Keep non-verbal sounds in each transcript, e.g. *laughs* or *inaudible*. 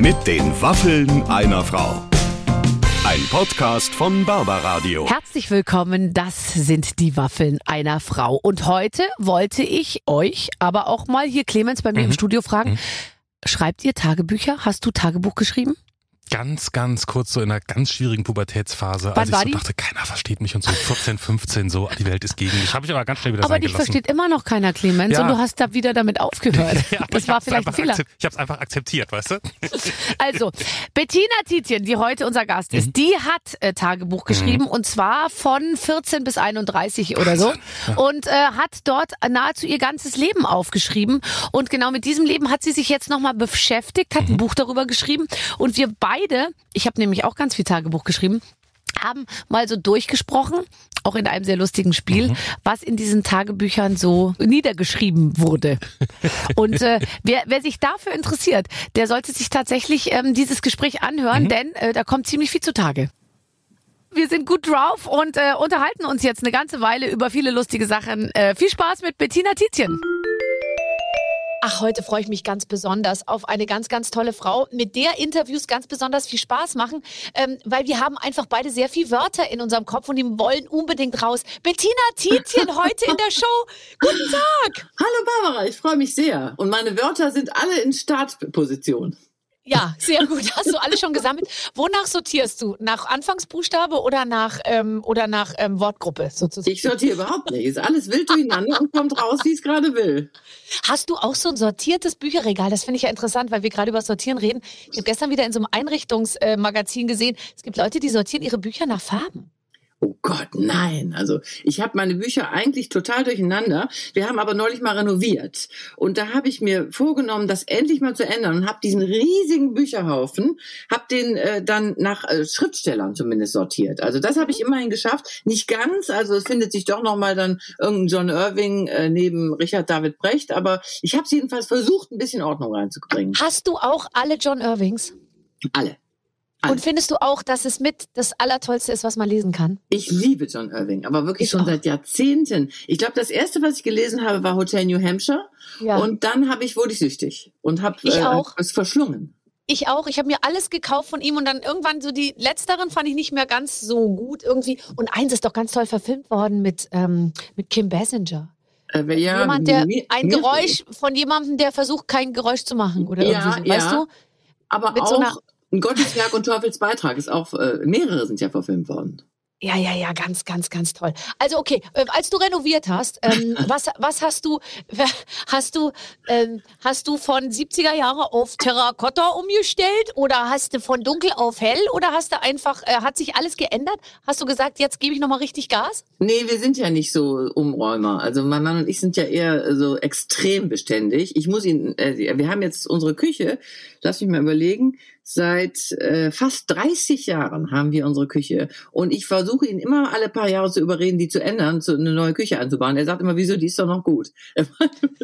Mit den Waffeln einer Frau. Ein Podcast von Barbaradio. Herzlich willkommen, das sind die Waffeln einer Frau. Und heute wollte ich euch, aber auch mal hier Clemens bei mir Mhm. im Studio fragen, schreibt ihr Tagebücher? Hast du Tagebuch geschrieben? Ganz, ganz kurz so in einer ganz schwierigen Pubertätsphase, Wann als ich so die? dachte, keiner versteht mich und so 14, 15 so, die Welt ist gegen mich. Habe ich aber ganz schnell wieder aber dich gelassen. versteht immer noch keiner, Clemens, Ja. und du hast da wieder damit aufgehört. *laughs* Ja, das war vielleicht ein Fehler. Ich habe es einfach akzeptiert, weißt du? *laughs* Also, Bettina Tietjen, die heute unser Gast Mhm. ist, die hat äh, Tagebuch geschrieben und zwar von 14 bis 31 oder so und äh, hat dort nahezu ihr ganzes Leben aufgeschrieben und genau mit diesem Leben hat sie sich jetzt nochmal beschäftigt, Mhm. hat ein Buch darüber geschrieben und wir beide, ich habe nämlich auch ganz viel Tagebuch geschrieben, haben mal so durchgesprochen, auch in einem sehr lustigen Spiel, Mhm. was in diesen Tagebüchern so niedergeschrieben wurde. *laughs* Und äh, wer, wer sich dafür interessiert, der sollte sich tatsächlich ähm, dieses Gespräch anhören, denn äh, da kommt ziemlich viel zutage. Wir sind gut drauf und äh, unterhalten uns jetzt eine ganze Weile über viele lustige Sachen. Äh, viel Spaß mit Bettina Tietjen. Ach, heute freue ich mich ganz besonders auf eine ganz, ganz tolle Frau, mit der Interviews ganz besonders viel Spaß machen, ähm, weil wir haben einfach beide sehr viel Wörter in unserem Kopf und die wollen unbedingt raus. Bettina Tietjen *laughs* heute in der Show. Guten Tag. Hallo Barbara, ich freue mich sehr. Und meine Wörter sind alle in Startposition. Ja, sehr gut. Hast du alle schon gesammelt? Wonach sortierst du? Nach Anfangsbuchstabe oder nach ähm, oder nach ähm, Wortgruppe sozusagen? Ich sortiere überhaupt nicht. Ist alles wild durcheinander und kommt raus, wie es gerade will. Hast du auch so ein sortiertes Bücherregal? Das finde ich ja interessant, weil wir gerade über Sortieren reden. Ich habe gestern wieder in so einem Einrichtungsmagazin gesehen, es gibt Leute, die sortieren ihre Bücher nach Farben. Oh Gott, nein. Also ich habe meine Bücher eigentlich total durcheinander. Wir haben aber neulich mal renoviert. Und da habe ich mir vorgenommen, das endlich mal zu ändern und habe diesen riesigen Bücherhaufen, habe den äh, dann nach äh, Schriftstellern zumindest sortiert. Also das habe ich immerhin geschafft. Nicht ganz, also es findet sich doch nochmal dann irgendein John Irving äh, neben Richard David Brecht. Aber ich habe es jedenfalls versucht, ein bisschen Ordnung reinzubringen. Hast du auch alle John Irvings? Alle. Alle. Und findest du auch, dass es mit das Allertollste ist, was man lesen kann? Ich liebe John Irving, aber wirklich Ich schon auch. seit Jahrzehnten. Ich glaube, das erste, was ich gelesen habe, war Hotel New Hampshire. Ja. Und dann habe ich wurde ich süchtig und habe äh, auch. es verschlungen. Ich auch. Ich habe mir alles gekauft von ihm und dann irgendwann so die letzteren fand ich nicht mehr ganz so gut irgendwie. Und eins ist doch ganz toll verfilmt worden mit, ähm, mit Kim Basinger. Äh, ja, Jemand, der mir- ein mir- Geräusch von jemandem, der versucht, kein Geräusch zu machen oder Ja, irgendwie so. Weißt ja. du? aber mit auch so ein Gotteswerk und Teufelsbeitrag ist auch äh, mehrere sind ja verfilmt worden. Ja, ja, ja, ganz, ganz, ganz toll. Also okay, äh, als du renoviert hast, ähm, *laughs* was, was hast du, *laughs* hast du, ähm, hast du von 70er Jahre auf Terrakotta umgestellt oder hast du von dunkel auf hell oder hast du einfach, äh, hat sich alles geändert? Hast du gesagt, jetzt gebe ich nochmal richtig Gas? Nee, wir sind ja nicht so Umräumer. Also mein Mann und ich sind ja eher so extrem beständig. Ich muss ihn, äh, wir haben jetzt unsere Küche, lass mich mal überlegen, seit äh, fast 30 Jahren haben wir unsere Küche. Und ich versuche ihn immer alle paar Jahre zu überreden, die zu ändern, zu eine neue Küche anzubauen. Er sagt immer, wieso, die ist doch noch gut. *laughs* Er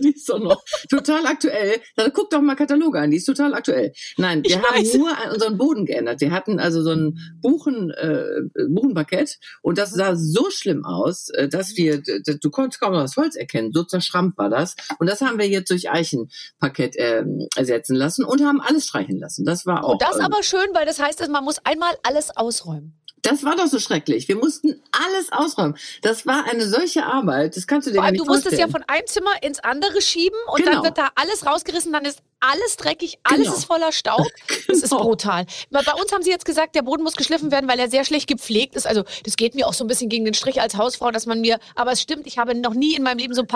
die ist doch noch total aktuell. Dann guck doch mal Kataloge an, die ist total aktuell. Nein, wir Ich haben weiß. nur unseren Boden geändert. Wir hatten also so ein Buchen, äh, Buchenparkett und das sah so schlimm aus, äh, dass wir, du konntest kaum noch das Holz erkennen, so zerschrammt war das. Und das haben wir jetzt durch Eichenparkett ähm, ersetzen lassen und haben alles streichen lassen. Das war auch. Oh, das aber schön, weil das heißt, dass man muss einmal alles ausräumen. das war doch so schrecklich. Wir mussten alles ausräumen. Das war eine solche Arbeit. Das kannst du dir allem, nicht du musst es ja vorstellen. von einem Zimmer ins andere schieben und dann Genau. wird da alles rausgerissen, dann ist alles dreckig, alles Genau. ist voller Staub. *laughs* Das ist Genau. brutal. Bei uns haben sie jetzt gesagt, der Boden muss geschliffen werden, weil er sehr schlecht gepflegt ist. Also das geht mir auch so ein bisschen gegen den Strich als Hausfrau, dass man mir, aber es stimmt, ich habe noch nie in meinem Leben so ein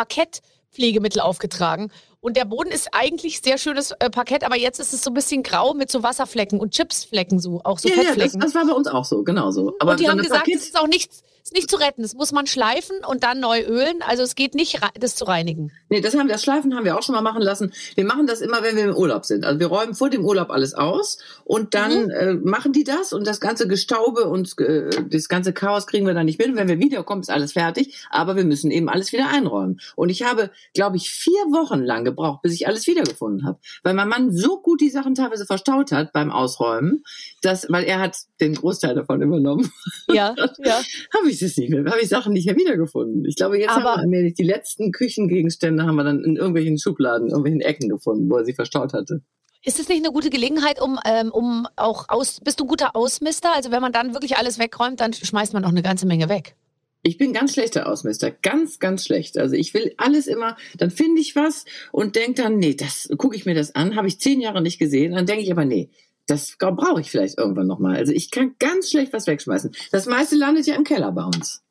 Parkettpflegemittel aufgetragen. Und der Boden ist eigentlich sehr schönes äh, Parkett, aber jetzt ist es so ein bisschen grau mit so Wasserflecken und Chipsflecken so, auch so ja, ja, das, Fettflecken. das war bei uns auch so, genau so. Aber und die haben gesagt, Parkett- es ist auch nichts, ist nicht zu retten. Das muss man schleifen und dann neu ölen. Also es geht nicht, das zu reinigen. Nee, das haben das Schleifen haben wir auch schon mal machen lassen. Wir machen das immer, wenn wir im Urlaub sind. Also wir räumen vor dem Urlaub alles aus und dann Mhm. äh, machen die das und das ganze Gestaube und äh, das ganze Chaos kriegen wir dann nicht mit. Und wenn wir wiederkommen, ist alles fertig. Aber wir müssen eben alles wieder einräumen. Und ich habe, glaube ich, vier Wochen lang gebraucht, bis ich alles wiedergefunden habe, weil mein Mann so gut die Sachen teilweise verstaut hat beim Ausräumen, dass, weil er hat den Großteil davon übernommen, Ja, *laughs* ja. habe ich das nicht mehr, habe ich Sachen nicht mehr wiedergefunden. Ich glaube, jetzt Aber- haben wir die letzten Küchengegenstände haben wir dann in irgendwelchen Schubladen, irgendwelchen Ecken gefunden, wo er sie verstaut hatte. Ist es nicht eine gute Gelegenheit, um, ähm, um auch aus, bist du ein guter Ausmister? Also wenn man dann wirklich alles wegräumt, dann schmeißt man auch eine ganze Menge weg. Ich bin ganz schlechter Ausmister, ganz, ganz schlecht. Also ich will alles immer, dann finde ich was und denke dann, nee, das gucke ich mir das an, habe ich zehn Jahre nicht gesehen, dann denke ich aber, nee, das brauche ich vielleicht irgendwann nochmal. Also ich kann ganz schlecht was wegschmeißen. Das meiste landet ja im Keller bei uns.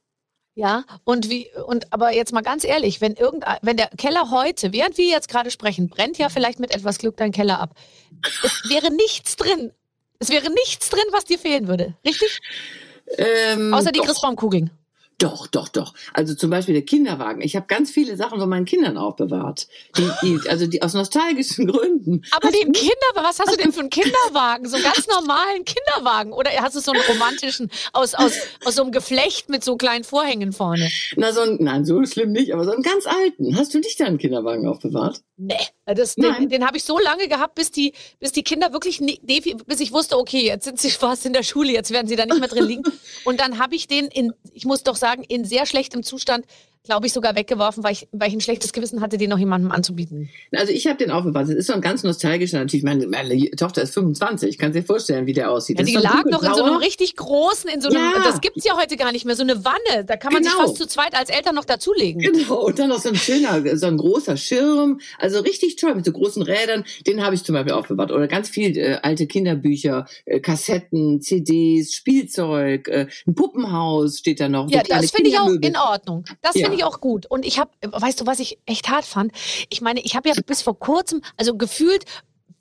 Ja, und wie, und aber jetzt mal ganz ehrlich, wenn irgendein, wenn der Keller heute, während wir jetzt gerade sprechen, brennt ja vielleicht mit etwas Glück dein Keller ab. Es wäre nichts drin. Es wäre nichts drin, was dir fehlen würde. Richtig? Ähm, Außer die. Christbaumkugeln. Doch, doch, doch. Also zum Beispiel der Kinderwagen. Ich habe ganz viele Sachen von meinen Kindern aufbewahrt. Die, die, also die aus nostalgischen Gründen. Aber den Kinderwagen, was hast du denn für einen Kinderwagen? So einen ganz normalen Kinderwagen? Oder hast du so einen romantischen aus, aus, aus so einem Geflecht mit so kleinen Vorhängen vorne? Na, so ein, nein, so schlimm nicht, aber so einen ganz alten. Hast du nicht deinen Kinderwagen aufbewahrt? Nee, das, den, Nein. den habe ich so lange gehabt, bis die, bis die Kinder wirklich, nie- bis ich wusste, okay, jetzt sind sie *laughs* fast in der Schule, jetzt werden sie da nicht mehr drin liegen. Und dann habe ich den in, ich muss doch sagen, in sehr schlechtem Zustand, glaube ich, sogar weggeworfen, weil ich, weil ich ein schlechtes Gewissen hatte, den noch jemandem anzubieten. Also ich habe den aufbewahrt. Das ist so ein ganz nostalgischer natürlich. Meine, meine Tochter ist 25. Kannst dir vorstellen, wie der aussieht. Ja, die lag noch in so einem richtig großen, in so einem, Ja. das gibt's ja heute gar nicht mehr, so eine Wanne. Da kann man sich Genau. fast zu zweit als Eltern noch dazulegen. Genau, und dann noch so ein schöner, so ein großer Schirm, also richtig toll mit so großen Rädern. Den habe ich zum Beispiel aufbewahrt. Oder ganz viel äh, alte Kinderbücher, äh, Kassetten, CDs, Spielzeug, äh, ein Puppenhaus steht da noch. Ja, das finde ich auch in Ordnung. Das Ja. Finde ich auch gut. Und ich habe, weißt du, was ich echt hart fand? Ich meine, ich habe ja bis vor kurzem, also gefühlt,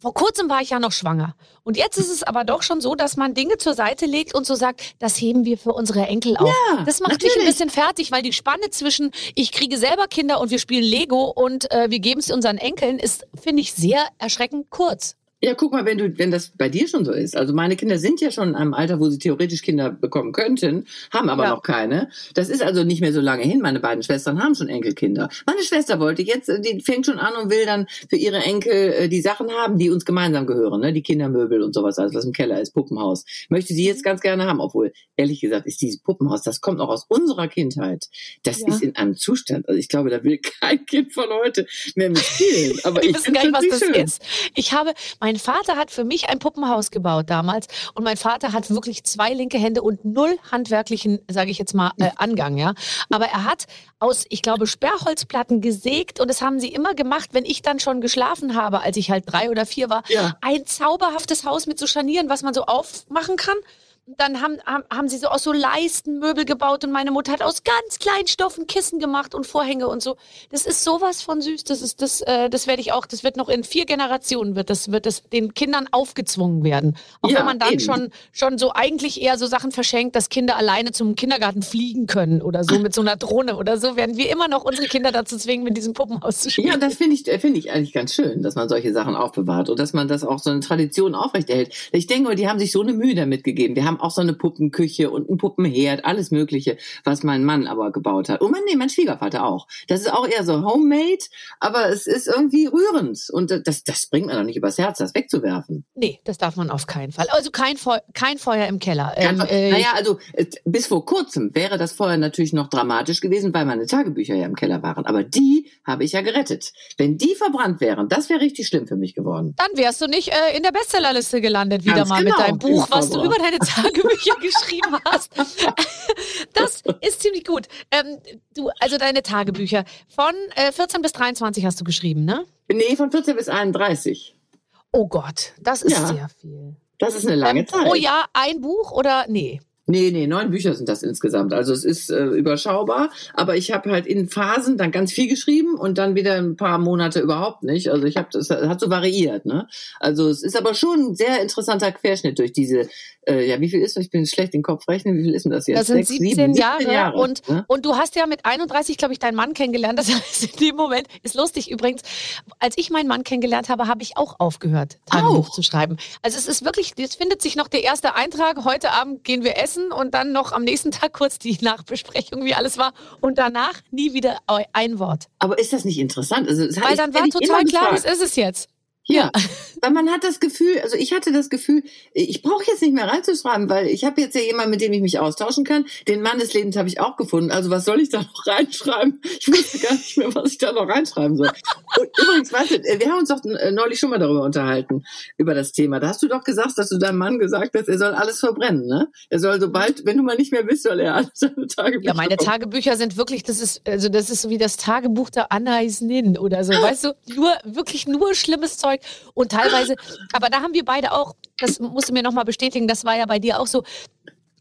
vor kurzem war ich ja noch schwanger. Und jetzt ist es aber doch schon so, dass man Dinge zur Seite legt und so sagt, das heben wir für unsere Enkel auf. Ja, das macht mich ein natürlich. bisschen fertig, weil die Spanne zwischen ich kriege selber Kinder und wir spielen Lego und äh, wir geben es unseren Enkeln ist, finde ich, sehr erschreckend kurz. Ja, guck mal, wenn du, wenn das bei dir schon so ist. Also meine Kinder sind ja schon in einem Alter, wo sie theoretisch Kinder bekommen könnten, haben aber Ja. noch keine. Das ist also nicht mehr so lange hin. Meine beiden Schwestern haben schon Enkelkinder. Meine Schwester wollte jetzt, die fängt schon an und will dann für ihre Enkel äh, die Sachen haben, die uns gemeinsam gehören, ne? Die Kindermöbel und sowas, alles was im Keller ist, Puppenhaus. Möchte sie jetzt ganz gerne haben, obwohl ehrlich gesagt ist dieses Puppenhaus, das kommt noch aus unserer Kindheit. Das Ja. ist in einem Zustand. Also ich glaube, da will *laughs* kein Kind von heute mehr mitspielen. Aber ich wissen gar finde nicht, was das schön. ist. Ich habe, mein Vater hat für mich ein Puppenhaus gebaut damals und mein Vater hat wirklich zwei linke Hände und null handwerklichen, sage ich jetzt mal, äh, Angang, ja. Aber er hat aus, ich glaube, Sperrholzplatten gesägt und das haben sie immer gemacht, wenn ich dann schon geschlafen habe, als ich halt drei oder vier war. Ja. Ein zauberhaftes Haus mit so Scharnieren, was man so aufmachen kann. Dann haben, haben, haben sie so aus so Leisten Möbel gebaut und meine Mutter hat aus ganz kleinen Stoffen Kissen gemacht und Vorhänge und so. Das ist sowas von süß. Das ist das, äh, das werde ich auch. Das wird noch in vier Generationen wird das wird das den Kindern aufgezwungen werden. Auch Ja, wenn man dann eben. schon schon so eigentlich eher so Sachen verschenkt, dass Kinder alleine zum Kindergarten fliegen können oder so mit so einer Drohne oder so, werden wir immer noch unsere Kinder dazu zwingen, mit diesem Puppenhaus zu spielen. Ja, das finde ich, finde ich eigentlich ganz schön, dass man solche Sachen aufbewahrt und dass man das auch so eine Tradition aufrechterhält. Ich denke, die haben sich so eine Mühe damit gegeben. Wir haben auch so eine Puppenküche und einen Puppenherd, alles Mögliche, was mein Mann aber gebaut hat. Und mein, nee, mein Schwiegervater auch. Das ist auch eher so homemade, aber es ist irgendwie rührend. Und das, das bringt man doch nicht übers Herz, das wegzuwerfen. Nee, das darf man auf keinen Fall. Also kein, Feu kein Feuer im Keller. Ähm, äh, naja, also äh, bis vor kurzem wäre das vorher natürlich noch dramatisch gewesen, weil meine Tagebücher ja im Keller waren. Aber die habe ich ja gerettet. Wenn die verbrannt wären, das wäre richtig schlimm für mich geworden. Dann wärst du nicht äh, in der Bestsellerliste gelandet, wieder Ganz mal genau, mit deinem Buch, was du über deine Tagebücher geschrieben hast. Das ist ziemlich gut. Ähm, du, also deine Tagebücher. Von äh, 14 bis 23 hast du geschrieben, ne? Nee, von 14 bis 31. Oh Gott, das ist Ja. sehr viel. Das ist eine lange Ähm, Zeit. pro Jahr ein Buch oder nee? Nee, nee, neun Bücher sind das insgesamt. Also es ist äh, überschaubar, aber ich habe halt in Phasen dann ganz viel geschrieben und dann wieder ein paar Monate überhaupt nicht. Also ich habe das hat so variiert, ne? Also es ist aber schon ein sehr interessanter Querschnitt durch diese äh, ja, wie viel ist das? Ich bin schlecht in den Kopf rechnen. Wie viel ist denn das jetzt? Das sind Sechs, 17 sieben, Jahre, und, ne? und du hast ja mit 31, glaube ich, deinen Mann kennengelernt. Das *laughs* heißt, in dem Moment ist lustig übrigens. Als ich meinen Mann kennengelernt habe, habe ich auch aufgehört, Tagebuch zu schreiben. Also es ist wirklich, es findet sich noch der erste Eintrag. Heute Abend gehen wir essen und dann noch am nächsten Tag kurz die Nachbesprechung, wie alles war. Und danach nie wieder ein Wort. Aber ist das nicht interessant? Also, das Weil dann war total klar, das ist es jetzt. Ja, weil man hat das Gefühl, also ich hatte das Gefühl, ich brauche jetzt nicht mehr reinzuschreiben, weil ich habe jetzt ja jemanden, mit dem ich mich austauschen kann. Den Mann des Lebens habe ich auch gefunden. Also was soll ich da noch *laughs* reinschreiben? Ich wusste gar nicht mehr, was ich da noch reinschreiben soll. Und übrigens, weißt du, wir haben uns doch äh, neulich schon mal darüber unterhalten, über das Thema. Da hast du doch gesagt, dass du deinem Mann gesagt hast, er soll alles verbrennen, ne? Er soll sobald, wenn du mal nicht mehr bist, soll er alles *laughs* seine Tagebücher. Ja, meine Tagebücher sind wirklich, das ist, also das ist so wie das Tagebuch der Anna Isnin oder so. Weißt du, nur, wirklich nur schlimmes Zeug Zeug. Und teilweise, aber da haben wir beide auch, das musst du mir nochmal bestätigen, das war ja bei dir auch so,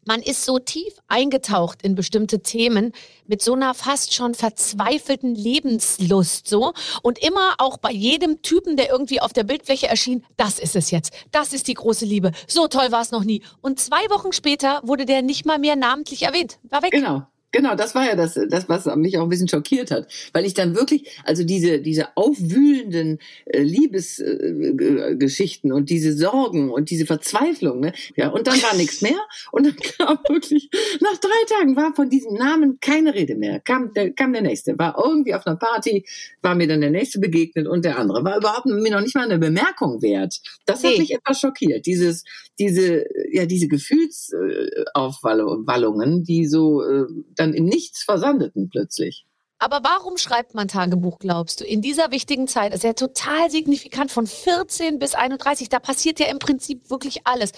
man ist so tief eingetaucht in bestimmte Themen mit so einer fast schon verzweifelten Lebenslust so und immer auch bei jedem Typen, der irgendwie auf der Bildfläche erschien, das ist es jetzt, das ist die große Liebe, so toll war es noch nie. Und zwei Wochen später wurde der nicht mal mehr namentlich erwähnt, war weg. Genau. Genau, das war ja das, das, was mich auch ein bisschen schockiert hat, weil ich dann wirklich, also diese, diese aufwühlenden äh, Liebesgeschichten äh, und diese Sorgen und diese Verzweiflung, ne? ja, und dann war nichts mehr. Und dann *laughs* kam wirklich, nach drei Tagen war von diesem Namen keine Rede mehr, kam der, kam der nächste, war irgendwie auf einer Party, war mir dann der nächste begegnet und der andere. War überhaupt mir noch nicht mal eine Bemerkung wert. Das hat mich etwas schockiert, dieses, diese, ja, diese Gefühlsaufwallungen, die so, äh, dann in nichts versandeten plötzlich. Aber warum schreibt man Tagebuch, glaubst du, in dieser wichtigen Zeit? Ist ja total signifikant von 14 bis 31. Da passiert ja im Prinzip wirklich alles.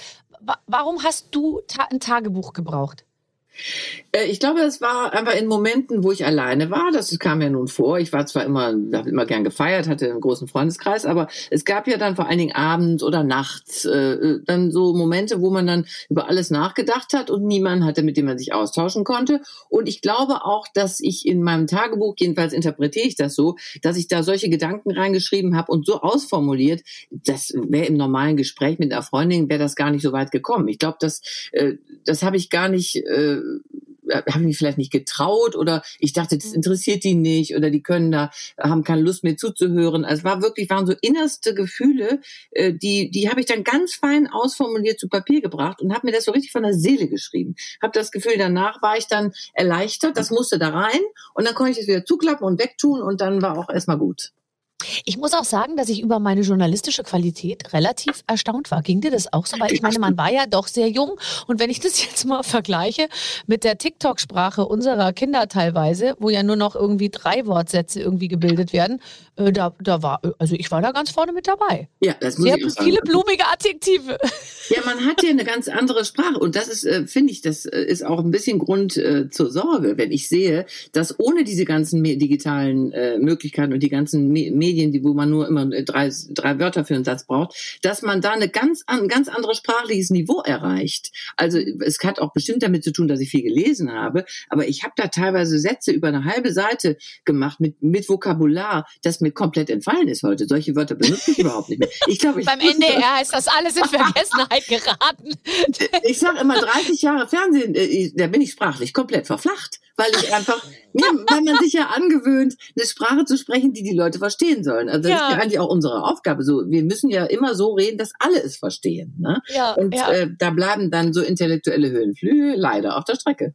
Warum hast du ein Tagebuch gebraucht? Äh, ich glaube, es war einfach in Momenten, wo ich alleine war. Das kam ja nun vor. Ich war zwar immer, habe immer gern gefeiert, hatte einen großen Freundeskreis, aber es gab ja dann vor allen Dingen abends oder nachts äh, dann so Momente, wo man dann über alles nachgedacht hat und niemand hatte, mit dem man sich austauschen konnte. Und ich glaube auch, dass ich in meinem Tagebuch, jedenfalls interpretiere ich das so, dass ich da solche Gedanken reingeschrieben habe und so ausformuliert, das wäre im normalen Gespräch mit einer Freundin, wäre das gar nicht so weit gekommen. Ich glaube, das, äh, das habe ich gar nicht. Äh, habe mich vielleicht nicht getraut oder ich dachte, das interessiert die nicht oder die können da, haben keine Lust mehr zuzuhören. Also es war wirklich, waren so innerste Gefühle, äh, die, die habe ich dann ganz fein ausformuliert zu Papier gebracht und habe mir das so richtig von der Seele geschrieben. Habe das Gefühl, danach war ich dann erleichtert, das musste da rein und dann konnte ich es wieder zuklappen und wegtun und dann war auch erstmal gut. Ich muss auch sagen, dass ich über meine journalistische Qualität relativ erstaunt war. Ging dir das auch so? Weil ich meine, man war ja doch sehr jung. Und wenn ich das *laughs* jetzt mal vergleiche mit der TikTok-Sprache unserer Kinder teilweise, wo ja nur noch irgendwie drei Wortsätze irgendwie gebildet werden, äh, da, da war, also ich war da ganz vorne mit dabei. Ja, das muss sehr ich auch sagen. viele blumige Adjektive. Ja, man hat ja eine ganz andere Sprache. Und das ist, äh, finde ich, das äh, ist auch ein bisschen Grund äh, zur Sorge, wenn ich sehe, dass ohne diese ganzen digitalen äh, Möglichkeiten und die ganzen Me Medien, die, wo man nur immer drei, drei Wörter für einen Satz braucht, dass man da eine ganz, ein ganz anderes sprachliches Niveau erreicht. Also es hat auch bestimmt damit zu tun, dass ich viel gelesen habe, aber ich habe da teilweise Sätze über eine halbe Seite gemacht mit, mit Vokabular, das mir komplett entfallen ist heute. Solche Wörter benutze ich *laughs* überhaupt nicht mehr. Ich glaube, ich Beim NDR heißt das alles in *laughs* Vergessenheit geraten. Ich sage immer 30 Jahre Fernsehen, äh, da bin ich sprachlich komplett verflacht, weil ich einfach, ja, weil man sich ja angewöhnt, eine Sprache zu sprechen, die die Leute verstehen sollen. Also das ja. ist ja eigentlich auch unsere Aufgabe. So, wir müssen ja immer so reden, dass alle es verstehen. Ne? Ja, Und ja. Äh, da bleiben dann so intellektuelle Höhenflüge leider auf der Strecke.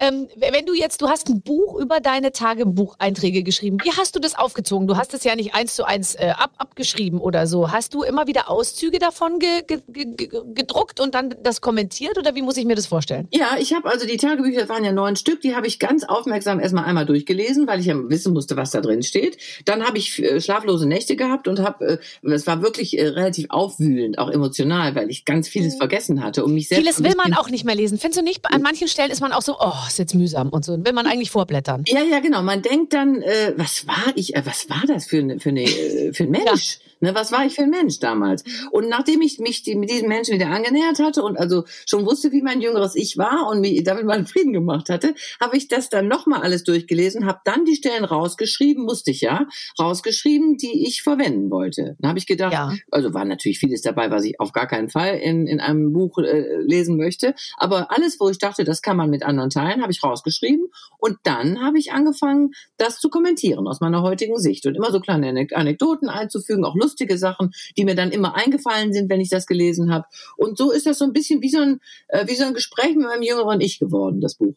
Ähm, wenn du jetzt, du hast ein Buch über deine Tagebucheinträge geschrieben. Wie hast du das aufgezogen? Du hast es ja nicht eins zu eins äh, ab, abgeschrieben oder so. Hast du immer wieder Auszüge davon ge, ge, ge, gedruckt und dann das kommentiert oder wie muss ich mir das vorstellen? Ja, ich habe also die Tagebücher, das waren ja neun Stück, die habe ich ganz aufmerksam erstmal einmal durchgelesen, weil ich ja wissen musste, was da drin steht. Dann habe ich äh, schlaflose Nächte gehabt und habe, äh, es war wirklich äh, relativ aufwühlend, auch emotional, weil ich ganz vieles mhm. vergessen hatte und mich selbst. Vieles will man auch nicht mehr lesen. Findest du nicht? An manchen Stellen ist man auch so, oh, ist jetzt mühsam und so. Will man eigentlich vorblättern. Ja, ja, genau. Man denkt dann, äh, was war ich, äh, was war das für, eine, für, eine, äh, für ein *laughs* Mensch? Ja. Ne, was war ich für ein Mensch damals? Mhm. Und nachdem ich mich die, mit diesem Menschen wieder angenähert hatte und also schon wusste, wie mein jüngeres Ich war und mich damit meinen Frieden gemacht hatte, habe ich das dann nochmal alles durchgelesen, habe dann die Stellen rausgeschrieben, musste ich ja, rausgeschrieben, die ich verwenden wollte. Dann habe ich gedacht, ja. also war natürlich vieles dabei, was ich auf gar keinen Fall in, in einem Buch äh, lesen möchte, aber alles, wo ich dachte, das kann man mit anderen teilen, habe ich rausgeschrieben und dann habe ich angefangen, das zu kommentieren aus meiner heutigen Sicht und immer so kleine Anekdoten einzufügen, auch Lust lustige Sachen, die mir dann immer eingefallen sind, wenn ich das gelesen habe. Und so ist das so ein bisschen wie so ein, äh, wie so ein Gespräch mit meinem jüngeren Ich geworden, das Buch.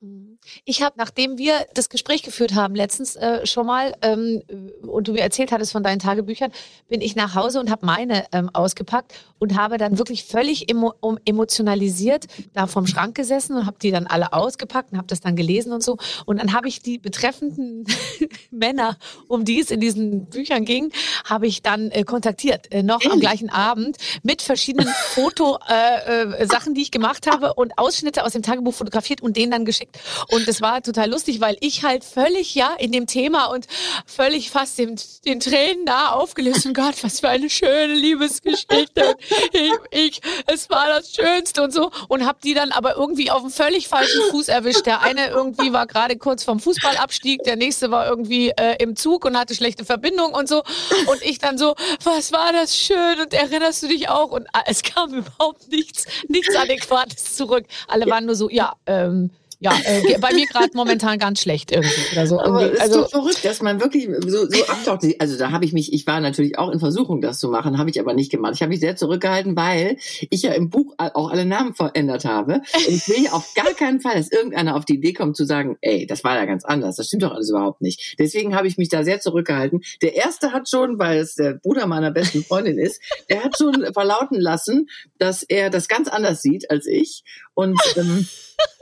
Mhm. Ich habe, nachdem wir das Gespräch geführt haben, letztens äh, schon mal, ähm, und du mir erzählt hattest von deinen Tagebüchern, bin ich nach Hause und habe meine ähm, ausgepackt und habe dann wirklich völlig emo um, emotionalisiert da vorm Schrank gesessen und habe die dann alle ausgepackt und habe das dann gelesen und so. Und dann habe ich die betreffenden *laughs* Männer, um die es in diesen Büchern ging, habe ich dann äh, kontaktiert, äh, noch am gleichen Abend mit verschiedenen Foto-Sachen, äh, äh, die ich gemacht habe und Ausschnitte aus dem Tagebuch fotografiert und denen dann geschickt. Und es war total lustig, weil ich halt völlig, ja, in dem Thema und völlig fast den, den Tränen da aufgelöst. Und Gott, was für eine schöne Liebesgeschichte. Ich, ich, es war das Schönste und so. Und hab die dann aber irgendwie auf einen völlig falschen Fuß erwischt. Der eine irgendwie war gerade kurz vom Fußballabstieg, der nächste war irgendwie äh, im Zug und hatte schlechte Verbindung und so. Und ich dann so, was war das schön und erinnerst du dich auch? Und es kam überhaupt nichts, nichts Adäquates zurück. Alle waren nur so, ja, ähm, ja, äh, bei mir gerade momentan ganz schlecht irgendwie oder so. Aber irgendwie. es ist Also doch verrückt, dass man wirklich so, so abtaucht. Also da habe ich mich, ich war natürlich auch in Versuchung, das zu machen, habe ich aber nicht gemacht. Ich habe mich sehr zurückgehalten, weil ich ja im Buch auch alle Namen verändert habe. Und ich will ja auf gar keinen Fall, dass irgendeiner auf die Idee kommt zu sagen, ey, das war ja ganz anders, das stimmt doch alles überhaupt nicht. Deswegen habe ich mich da sehr zurückgehalten. Der erste hat schon, weil es der Bruder meiner besten Freundin ist, der hat schon verlauten lassen, dass er das ganz anders sieht als ich. Und ähm,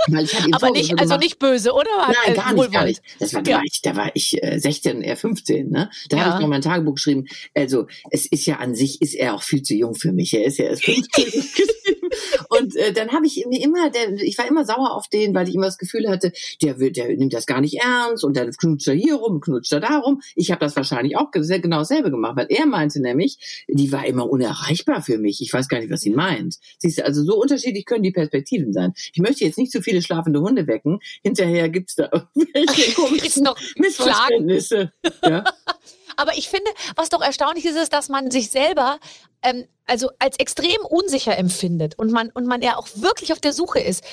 weil ich ihm aber Vorwürfe nicht, also gemacht. nicht böse, oder? Nein, Äh, gar nicht, gar nicht. Das war, da Ja. war ich, da war ich äh, 16, er 15, ne? Da Ja. habe ich noch mein Tagebuch geschrieben. Also, es ist ja an sich, ist er auch viel zu jung für mich. Er ist ja erst *laughs* 15 geschrieben. *laughs* Und äh, dann habe ich mir immer, der, ich war immer sauer auf den, weil ich immer das Gefühl hatte, der, will, der nimmt das gar nicht ernst und dann knutscht er hier rum, knutscht er da rum. Ich habe das wahrscheinlich auch sehr genau dasselbe gemacht, weil er meinte nämlich, die war immer unerreichbar für mich. Ich weiß gar nicht, was sie meint. Siehst du, also so unterschiedlich können die Perspektiven sein. Ich möchte jetzt nicht zu viele schlafende Hunde wecken. Hinterher gibt's da *laughs* irgendwelche *laughs* komischen noch Missverständnisse. Ja? *laughs* Aber ich finde, was doch erstaunlich ist, ist, dass man sich selber ähm, also als extrem unsicher empfindet und man und man ja auch wirklich auf der Suche ist.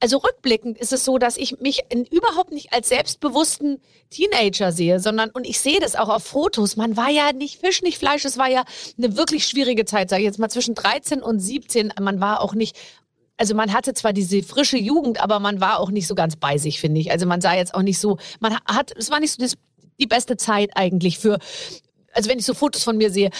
Also rückblickend ist es so, dass ich mich in, überhaupt nicht als selbstbewussten Teenager sehe, sondern und ich sehe das auch auf Fotos. Man war ja nicht Fisch, nicht Fleisch. Es war ja eine wirklich schwierige Zeit, sage ich jetzt mal zwischen 13 und 17. Man war auch nicht also man hatte zwar diese frische Jugend, aber man war auch nicht so ganz bei sich, finde ich. Also man sah jetzt auch nicht so, man hat, es war nicht so das, die beste Zeit eigentlich für, also wenn ich so Fotos von mir sehe.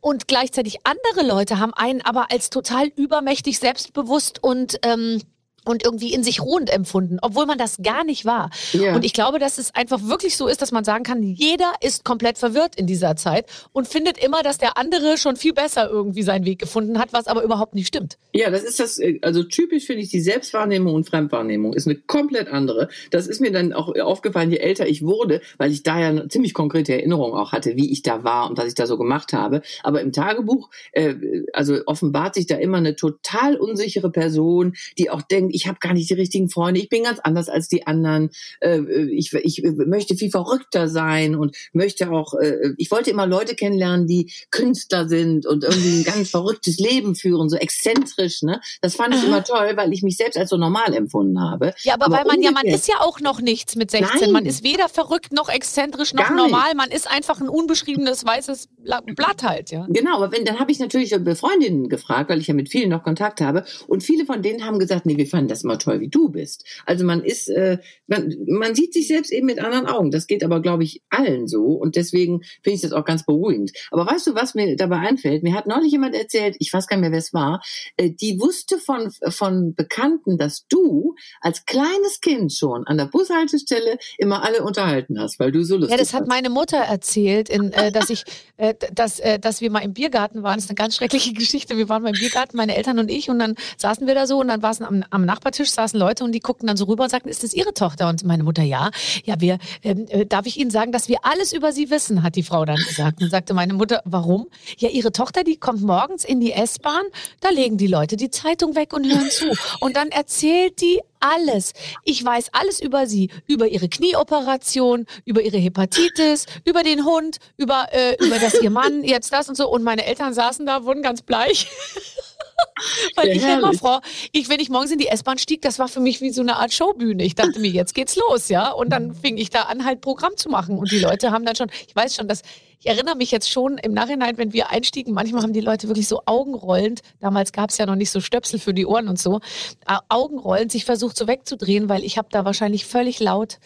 Und gleichzeitig andere Leute haben einen aber als total übermächtig selbstbewusst und, ähm, und irgendwie in sich ruhend empfunden, obwohl man das gar nicht war. Ja. Und ich glaube, dass es einfach wirklich so ist, dass man sagen kann, jeder ist komplett verwirrt in dieser Zeit und findet immer, dass der andere schon viel besser irgendwie seinen Weg gefunden hat, was aber überhaupt nicht stimmt. Ja, das ist das, äh, also typisch finde ich, die Selbstwahrnehmung und Fremdwahrnehmung ist eine komplett andere. Das ist mir dann auch aufgefallen, je älter ich wurde, weil ich da ja eine ziemlich konkrete Erinnerung auch hatte, wie ich da war und was ich da so gemacht habe. Aber im Tagebuch, äh, also offenbart sich da immer eine total unsichere Person, die auch denkt, ich habe gar nicht die richtigen Freunde, ich bin ganz anders als die anderen, äh, ich, ich möchte viel verrückter sein und möchte auch, äh, ich wollte immer Leute kennenlernen, die Künstler sind und irgendwie ein ganz verrücktes Leben führen, so exzentrisch, ne? Das fand ich Aha. immer toll, weil ich mich selbst als so normal empfunden habe. Ja, aber, Aber weil man ja, man ist ja auch noch nichts mit 16. Nein. Man ist weder verrückt noch exzentrisch noch normal. Man ist einfach ein unbeschriebenes weißes Bla- Blatt halt, ja. Genau, aber wenn, dann habe ich natürlich Freundinnen gefragt, weil ich ja mit vielen noch Kontakt habe. Und viele von denen haben gesagt, nee, wir fanden das immer toll, wie du bist. Also man ist, äh, man, man sieht sich selbst eben mit anderen Augen. Das geht aber, glaube ich, allen so. Und deswegen finde ich das auch ganz beruhigend. Aber weißt du, was mir dabei einfällt? Mir hat neulich jemand erzählt, ich weiß gar nicht mehr, wer es war, äh, die wusste von, von Bekannten, dass du als kleines Kind schon an der Bushaltestelle immer alle unterhalten hast, weil du so lustig Ja, das hat warst. meine Mutter erzählt, in, äh, dass ich, äh, dass, äh, dass wir mal im Biergarten waren. Das ist eine ganz schreckliche Geschichte. Wir waren beim Biergarten, meine Eltern und ich, und dann saßen wir da so und dann saßen am, am Nachbartisch saßen Leute und die guckten dann so rüber und sagten, ist das Ihre Tochter? Und meine Mutter, ja. Ja, wir, ähm, äh, darf ich Ihnen sagen, dass wir alles über Sie wissen, hat die Frau dann gesagt. Und sagte meine Mutter, warum? Ja, Ihre Tochter, die kommt morgens in die S-Bahn, da legen die Leute die Zeitung weg und hören zu. Und dann erzählt die alles. Ich weiß alles über sie, über ihre Knieoperation, über ihre Hepatitis, über den Hund, über, äh, über das ihr Mann jetzt das und so. Und meine Eltern saßen da, wurden ganz bleich. *laughs* Weil Ja, ich immer herrlich. vor, ich, wenn ich morgens in die S-Bahn stieg, das war für mich wie so eine Art Showbühne. Ich dachte mir, jetzt geht's los, ja. Und dann fing ich da an, halt Programm zu machen. Und die Leute haben dann schon, ich weiß schon, dass, ich erinnere mich jetzt schon im Nachhinein, wenn wir einstiegen, manchmal haben die Leute wirklich so augenrollend, damals gab's ja noch nicht so Stöpsel für die Ohren und so, augenrollend sich versucht so wegzudrehen, weil ich habe da wahrscheinlich völlig laut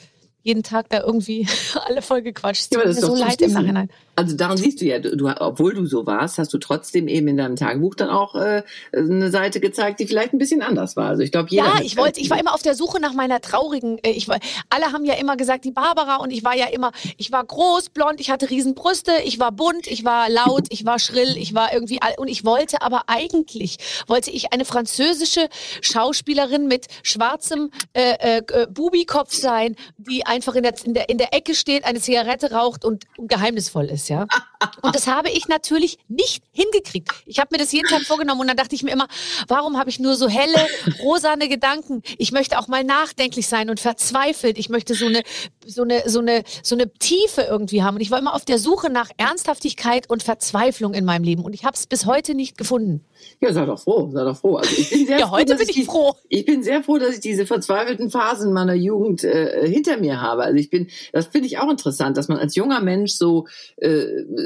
jeden Tag da irgendwie *laughs* alle voll gequatscht. Ja, aber das ist so leid im. Nachhinein. Also daran siehst du ja, du, obwohl du so warst, hast du trotzdem eben in deinem Tagebuch dann auch äh, eine Seite gezeigt, die vielleicht ein bisschen anders war. Also ich glaube. Ja, ich wollte, ich war immer auf der Suche nach meiner traurigen, äh, ich war, alle haben ja immer gesagt, die Barbara und ich war ja immer, ich war groß, blond, ich hatte riesen Brüste, ich war bunt, ich war laut, ich war schrill, ich war irgendwie, all- und ich wollte aber eigentlich, wollte ich eine französische Schauspielerin mit schwarzem äh, äh, Bubikopf sein, die einfach in der, in der, in der Ecke steht, eine Zigarette raucht und, geheimnisvoll ist, ja. *laughs* Und das habe ich natürlich nicht hingekriegt. Ich habe mir das jeden Tag vorgenommen und dann dachte ich mir immer, warum habe ich nur so helle, rosane Gedanken? Ich möchte auch mal nachdenklich sein und verzweifelt. Ich möchte so eine, so eine, so eine, so eine Tiefe irgendwie haben. Und ich war immer auf der Suche nach Ernsthaftigkeit und Verzweiflung in meinem Leben. Und ich habe es bis heute nicht gefunden. Ja, sei doch froh, sei doch froh. Also ich bin sehr Ja, froh, heute bin ich die, froh. Ich bin sehr froh, dass ich diese verzweifelten Phasen meiner Jugend äh, hinter mir habe. Also ich bin, das finde ich auch interessant, dass man als junger Mensch so, äh,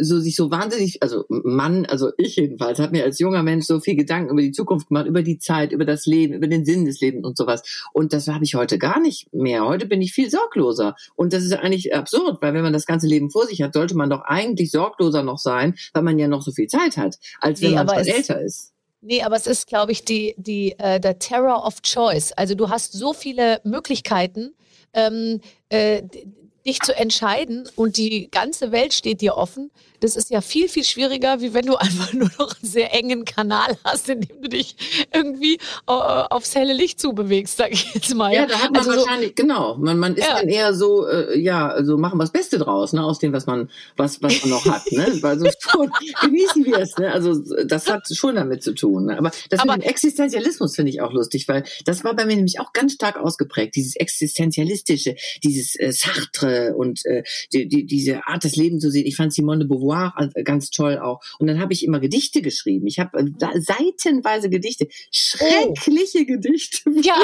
so sich so wahnsinnig, also Mann, also ich jedenfalls, habe mir als junger Mensch so viel Gedanken über die Zukunft gemacht, über die Zeit, über das Leben, über den Sinn des Lebens und sowas. Und das habe ich heute gar nicht mehr. Heute bin ich viel sorgloser. Und das ist eigentlich absurd, weil wenn man das ganze Leben vor sich hat, sollte man doch eigentlich sorgloser noch sein, weil man ja noch so viel Zeit hat, als wenn Nee, man älter ist. Nee, aber es ist, glaube ich, die, die, äh, der Terror of Choice. Also du hast so viele Möglichkeiten, ähm, äh, dich zu entscheiden und die ganze Welt steht dir offen. Das ist ja viel, viel schwieriger, wie wenn du *laughs* einfach nur noch einen sehr engen Kanal hast, in dem du dich irgendwie äh, aufs helle Licht zubewegst, sag ich jetzt mal. Ja, da hat man Also so- wahrscheinlich, genau, man, man ist Ja. dann eher so, äh, ja, also machen wir das Beste draus, ne, aus dem, was man, was, was man noch hat, ne, weil so *laughs* schon, genießen wir es, ne, also das hat schon damit zu tun, ne? aber das Aber- mit dem Existenzialismus finde ich auch lustig, weil das war bei mir nämlich auch ganz stark ausgeprägt, dieses Existenzialistische, dieses äh, Sartre und äh, die, die, diese Art des Lebens zu sehen, ich fand Simone de Beauvoir äh, ganz toll auch und dann habe ich immer Gedichte geschrieben, ich habe äh, seitenweise Gedichte, schreckliche Gedichte, ja, *laughs*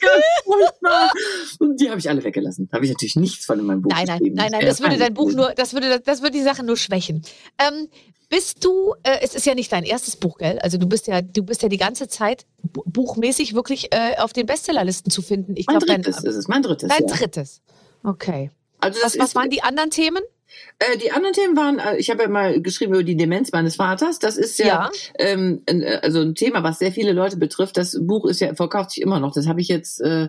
Ganz furchtbar. Und die habe ich alle weggelassen. Da habe ich natürlich nichts von in meinem Buch nein, nein, geschrieben. nein, nein, wäre das würde dein Buch nur, das würde, das würde die Sache nur schwächen. Ähm, bist du, äh, es ist ja nicht dein erstes Buch, gell? Also du bist ja, du bist ja die ganze Zeit bu- buchmäßig wirklich äh, auf den Bestsellerlisten zu finden. Ich Mein glaube, dein, drittes ist es, mein drittes. dein ja. drittes. Okay. Also das Was, was waren die anderen Themen? Äh, die anderen Themen waren, äh, ich habe ja mal geschrieben über die Demenz meines Vaters. Das ist ja, Ja. Ähm, ein, äh, also ein Thema, was sehr viele Leute betrifft. Das Buch ist ja verkauft sich immer noch. Das habe ich jetzt. Äh,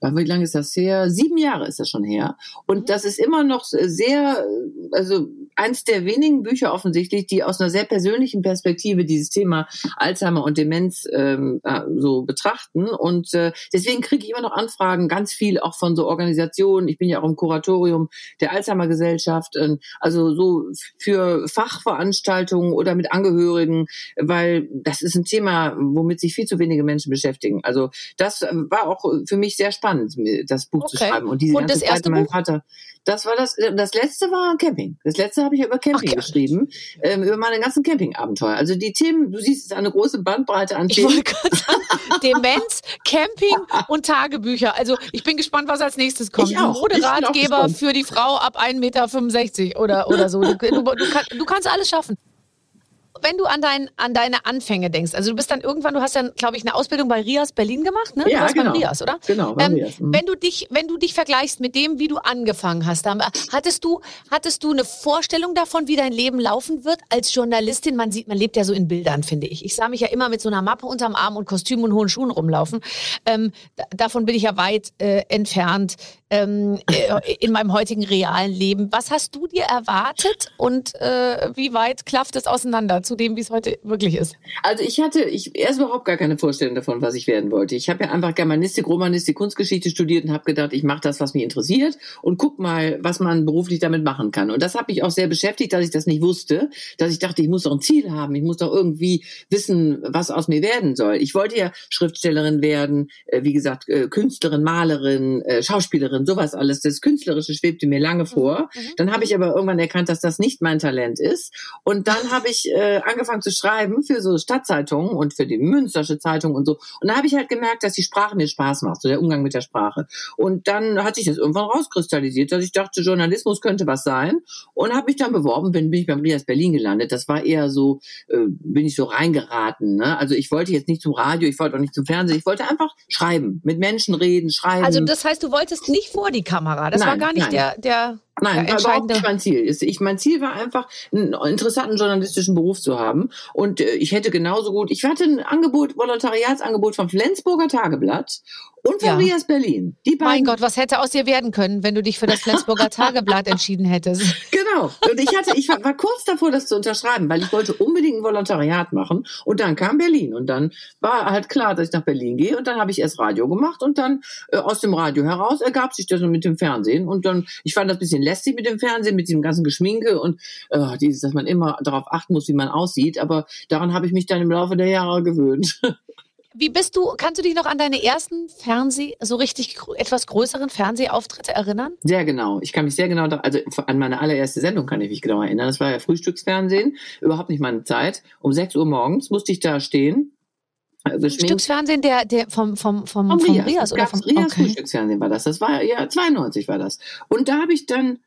wie lange ist das her? Sieben Jahre ist das schon her. Mhm. Und das ist immer noch sehr, also eins der wenigen Bücher offensichtlich, die aus einer sehr persönlichen Perspektive dieses Thema Alzheimer und Demenz ähm, äh, so betrachten. Und äh, deswegen kriege ich immer noch Anfragen, ganz viel auch von so Organisationen. Ich bin ja auch im Kuratorium der Alzheimer Gesellschaft, äh, also so für Fachveranstaltungen oder mit Angehörigen, weil das ist ein Thema, womit sich viel zu wenige Menschen beschäftigen. Also das äh, war auch für mich sehr spannend, mir das Buch zu Okay. schreiben. Und diese Und ganze das erste Zeit meinem Buch? Vater. Das war das, das letzte war Camping. Das letzte habe ich ja über Camping Ach, geschrieben, ähm, über meine ganzen Campingabenteuer. Also die Themen, du siehst, es ist eine große Bandbreite an Themen. Demenz, Camping und Tagebücher. Also ich bin gespannt, was als nächstes kommt. Auch Moderatgeber für die Frau ab 1,65 Meter oder, oder so. Du, du, du, kann, du kannst alles schaffen. Wenn du an, dein, an deine Anfänge denkst, also du bist dann irgendwann, du hast dann, glaube ich, eine Ausbildung bei Rias Berlin gemacht, ne? Du Ja, warst genau. bei Rias, oder? Genau, bei Ähm, Rias, mhm. Wenn du dich, wenn du dich vergleichst mit dem, wie du angefangen hast, dann, hattest du, hattest du eine Vorstellung davon, wie dein Leben laufen wird als Journalistin? Man sieht, man lebt ja so in Bildern, finde ich. Ich sah mich ja immer mit so einer Mappe unterm Arm und Kostüm und hohen Schuhen rumlaufen. Ähm, da, davon bin ich ja weit äh, entfernt ähm, äh, in meinem heutigen realen Leben. Was hast du dir erwartet und äh, wie weit klafft es auseinander zu dem, wie es heute wirklich ist? Also ich hatte ich erst überhaupt gar keine Vorstellung davon, was ich werden wollte. Ich habe ja einfach Germanistik, Romanistik, Kunstgeschichte studiert und habe gedacht, ich mache das, was mich interessiert und guck mal, was man beruflich damit machen kann. Und das hat mich auch sehr beschäftigt, dass ich das nicht wusste, dass ich dachte, ich muss doch ein Ziel haben, ich muss doch irgendwie wissen, was aus mir werden soll. Ich wollte ja Schriftstellerin werden, äh, wie gesagt, äh, Künstlerin, Malerin, Schauspielerin Schauspielerin, sowas alles. Das Künstlerische schwebte mir lange vor. Mhm. mhm. Dann habe ich aber irgendwann erkannt, dass das nicht mein Talent ist. Und dann habe ich äh, angefangen zu schreiben für so Stadtzeitungen und für die Münstersche Zeitung und so. Und da habe ich halt gemerkt, dass die Sprache mir Spaß macht, so der Umgang mit der Sprache. Und dann hat sich das irgendwann rauskristallisiert, dass ich dachte, Journalismus könnte was sein. Und habe mich dann beworben, bin, bin ich beim Rias Berlin gelandet. Das war eher so, äh, bin ich so reingeraten. Ne? Also ich wollte jetzt nicht zum Radio, ich wollte auch nicht zum Fernsehen, ich wollte einfach schreiben, mit Menschen reden, schreiben. Also das heißt, du wolltest nicht vor die Kamera. Das nein, war gar nicht nein. der, der Nein, war überhaupt nicht mein Ziel. Ich, mein Ziel war einfach, einen interessanten journalistischen Beruf zu haben. Und äh, ich hätte genauso gut, ich hatte ein Angebot, Volontariatsangebot vom Flensburger Tageblatt und von ja. Rias Berlin. Die beiden. Mein Gott, was hätte aus dir werden können, wenn du dich für das Flensburger *laughs* Tageblatt entschieden hättest? Genau. Und ich hatte, ich war, war, kurz davor, das zu unterschreiben, weil ich wollte unbedingt ein Volontariat machen. Und dann kam Berlin. Und dann war halt klar, dass ich nach Berlin gehe. Und dann habe ich erst Radio gemacht. Und dann äh, aus dem Radio heraus ergab sich das mit dem Fernsehen. Und dann, ich fand das ein bisschen lästig mit dem Fernsehen, mit diesem ganzen Geschminke und äh, dieses, dass man immer darauf achten muss, wie man aussieht. Aber daran habe ich mich dann im Laufe der Jahre gewöhnt. *laughs* Wie bist du, kannst du dich noch an deine ersten Fernseh, so richtig etwas größeren Fernsehauftritte erinnern? Sehr genau. Ich kann mich sehr genau, also an meine allererste Sendung kann ich mich genau erinnern. Das war ja Frühstücksfernsehen, überhaupt nicht meine Zeit. Um 6 Uhr morgens musste ich da stehen. Frühstücksfernsehen der, der vom, vom, vom, vom, vom Rias, Rias oder vom Rias okay. Frühstücksfernsehen war das. Das war ja 92 war das. Und da habe ich dann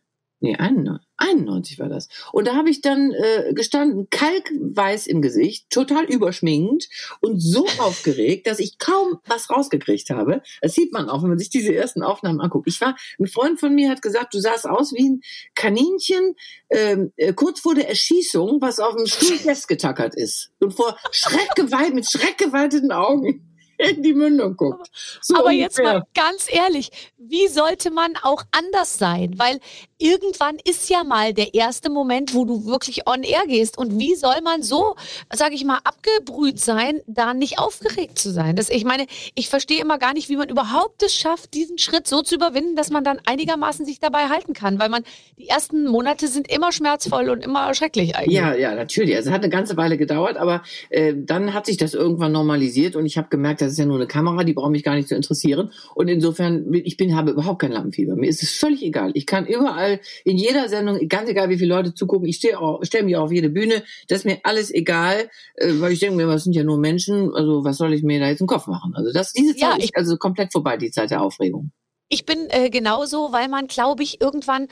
nee, 91, war das. Und da habe ich dann äh, gestanden, kalkweiß im Gesicht, total überschminkend und so *laughs* aufgeregt, dass ich kaum was rausgekriegt habe. Das sieht man auch, wenn man sich diese ersten Aufnahmen anguckt. Ich war, ein Freund von mir hat gesagt, du sahst aus wie ein Kaninchen ähm, äh, kurz vor der Erschießung, was auf dem Stuhl *laughs* festgetackert ist und vor schreckgewalt, mit schreckgeweiteten Augen *laughs* in die Mündung guckt. So Aber ungefähr. jetzt mal ganz ehrlich, wie sollte man auch anders sein? Weil irgendwann ist ja mal der erste Moment, wo du wirklich on air gehst. Und wie soll man so, sage ich mal, abgebrüht sein, da nicht aufgeregt zu sein? Das, ich meine, ich verstehe immer gar nicht, wie man überhaupt es schafft, diesen Schritt so zu überwinden, dass man dann einigermaßen sich dabei halten kann. Weil man, die ersten Monate sind immer schmerzvoll und immer schrecklich eigentlich. Ja, ja, natürlich. Also es hat eine ganze Weile gedauert, aber äh, dann hat sich das irgendwann normalisiert und ich habe gemerkt, das ist ja nur eine Kamera, die braucht mich gar nicht zu interessieren. Und insofern, ich bin, habe überhaupt kein Lampenfieber. Mir ist es völlig egal. Ich kann überall, in jeder Sendung, ganz egal, wie viele Leute zugucken, ich stehe stelle mich auf jede Bühne. Das ist mir alles egal, äh, weil ich denke mir, was sind ja nur Menschen, also was soll ich mir da jetzt im Kopf machen? Also das, diese Zeit ja, ich, ist also komplett vorbei, die Zeit der Aufregung. Ich bin äh, genauso, weil man, glaube ich, irgendwann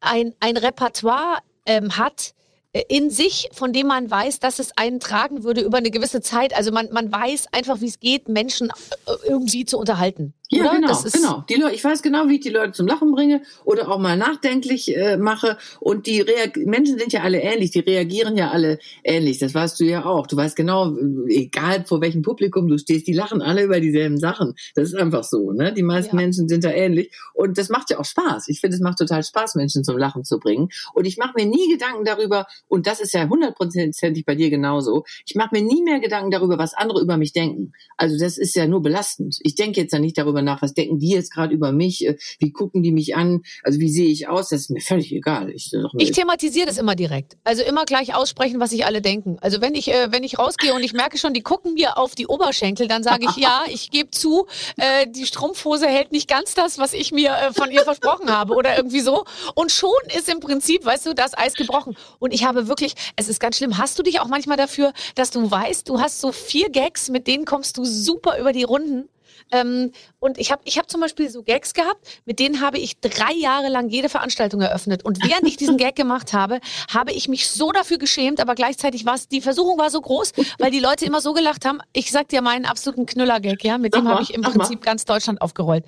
ein, ein Repertoire ähm, hat, äh, in sich, von dem man weiß, dass es einen tragen würde über eine gewisse Zeit. Also man, man weiß einfach, wie es geht, Menschen äh, irgendwie zu unterhalten. Ja, oder? genau, genau. Die Leute, ich weiß genau, wie ich die Leute zum Lachen bringe oder auch mal nachdenklich äh, mache. Und die Reag Menschen sind ja alle ähnlich, die reagieren ja alle ähnlich. Das weißt du ja auch. Du weißt genau, egal vor welchem Publikum du stehst, die lachen alle über dieselben Sachen. Das ist einfach so. Ne? Die meisten ja. Menschen sind da ähnlich. Und das macht ja auch Spaß. Ich finde, es macht total Spaß, Menschen zum Lachen zu bringen. Und ich mache mir nie Gedanken darüber, und das ist ja hundertprozentig bei dir genauso, ich mache mir nie mehr Gedanken darüber, was andere über mich denken. Also das ist ja nur belastend. Ich denke jetzt ja nicht darüber nach, was denken die jetzt gerade über mich, äh, wie gucken die mich an, also wie sehe ich aus, das ist mir völlig egal. Ich, ich thematisiere das immer direkt. Also immer gleich aussprechen, was sich alle denken. Also wenn ich, äh, wenn ich rausgehe und ich merke schon, die gucken mir auf die Oberschenkel, dann sage ich, ja, *laughs* ich gebe zu, äh, die Strumpfhose hält nicht ganz das, was ich mir äh, von ihr versprochen habe oder irgendwie so. Und schon ist im Prinzip, weißt du, das Eis gebrochen. Und ich habe wirklich, es ist ganz schlimm, hast du dich auch manchmal dafür, dass du weißt, du hast so vier Gags, mit denen kommst du super über die Runden ähm, und ich habe ich hab zum Beispiel so Gags gehabt, mit denen habe ich drei Jahre lang jede Veranstaltung eröffnet. Und während ich diesen *laughs* Gag gemacht habe, habe ich mich so dafür geschämt, aber gleichzeitig war es, die Versuchung war so groß, weil die Leute immer so gelacht haben. Ich sag dir meinen absoluten Knüller-Gag, ja, mit dem habe ich im Prinzip ganz Deutschland aufgerollt.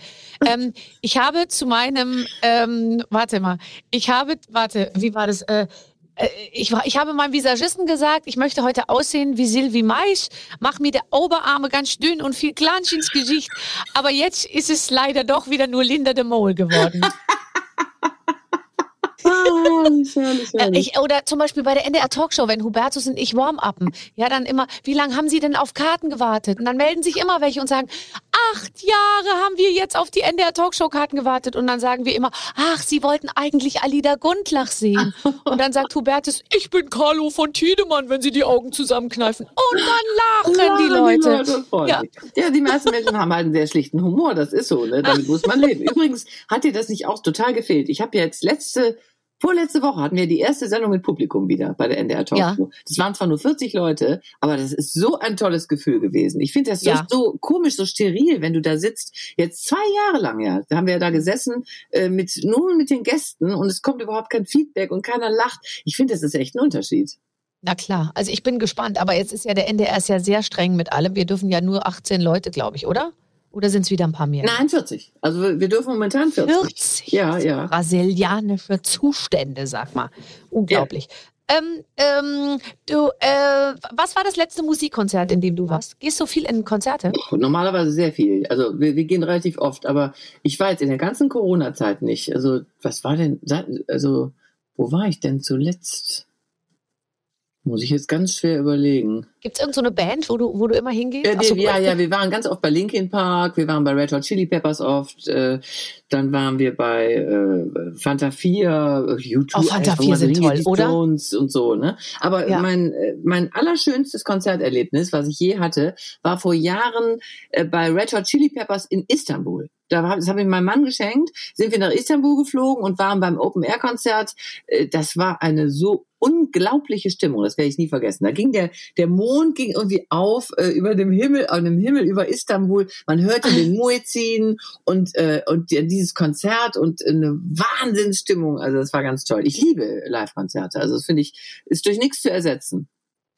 Ähm, ich habe zu meinem, ähm, warte mal, ich habe, warte, wie war das? Äh, ich, ich habe meinem Visagisten gesagt, ich möchte heute aussehen wie Sylvie Mais, mach mir die Oberarme ganz dünn und viel Klansch ins Gesicht. Aber jetzt ist es leider doch wieder nur Linda de Mole geworden. *laughs* Ah, Äh. Ich, oder zum Beispiel bei der NDR Talkshow, wenn Hubertus und ich warm-uppen. Ja, dann immer, wie lange haben Sie denn auf Karten gewartet? Und dann melden sich immer welche und sagen, acht Jahre haben wir jetzt auf die NDR Talkshow Karten gewartet. Und dann sagen wir immer, ach, Sie wollten eigentlich Alida Gundlach sehen. Und dann sagt Hubertus, ich bin Carlo von Tiedemann, wenn Sie die Augen zusammenkneifen. Und dann lachen die Leute. freuen Ja. ja, die meisten Menschen haben halt einen sehr schlichten Humor, das ist so, ne? damit muss man leben. *laughs* Übrigens hat dir das nicht auch total gefehlt. Ich habe jetzt letzte, vorletzte Woche hatten wir die erste Sendung mit Publikum wieder bei der NDR Talkshow. Das waren zwar nur 40 Leute, aber das ist so ein tolles Gefühl gewesen. Ich finde das so, Ja. so komisch, so steril, wenn du da sitzt. Jetzt zwei Jahre lang, ja, da haben wir da gesessen äh, mit nur mit den Gästen und es kommt überhaupt kein Feedback und keiner lacht. Ich finde, das ist echt ein Unterschied. Na klar, also ich bin gespannt, aber jetzt ist ja der NDR ist ja sehr streng mit allem. Wir dürfen ja nur 18 Leute, glaube ich, oder? Oder sind es wieder ein paar mehr? Nein, 40. Also wir dürfen momentan 40. 40. Ja, ja. Brasilianische Zustände, sag mal. Unglaublich. Ähm, ähm, du, äh, was war das letzte Musikkonzert, in dem du warst? Gehst du viel in Konzerte? Normalerweise sehr viel. Also wir, wir gehen relativ oft, aber ich war jetzt in der ganzen Corona-Zeit nicht. Also was war denn, also wo war ich denn zuletzt? Muss ich jetzt ganz schwer überlegen. Gibt es irgendeine so Band, wo du, wo du immer hingehst? Ja, Ach so, wir, ja, ja, wir waren ganz oft bei Linkin Park, wir waren bei Red Hot Chili Peppers oft, äh, dann waren wir bei äh, Fanta 4, äh, YouTube, Oh, Fanta einfach 4 mal so sind toll, die oder? Stones und so, ne? Aber Ja. mein, äh, mein allerschönstes Konzerterlebnis, was ich je hatte, war vor Jahren äh, bei Red Hot Chili Peppers in Istanbul. Da war, das habe ich meinem Mann geschenkt, sind wir nach Istanbul geflogen und waren beim Open-Air-Konzert. Äh, Das war eine so unglaubliche Stimmung, das werde ich nie vergessen. Da ging der, der Mond ging irgendwie auf äh, über dem Himmel, an dem Himmel über Istanbul. Man hörte den *laughs* Muezzin und, äh, und die- dieses Konzert und eine Wahnsinnsstimmung. Also das war ganz toll. Ich liebe Live-Konzerte. Also das finde ich, ist durch nichts zu ersetzen.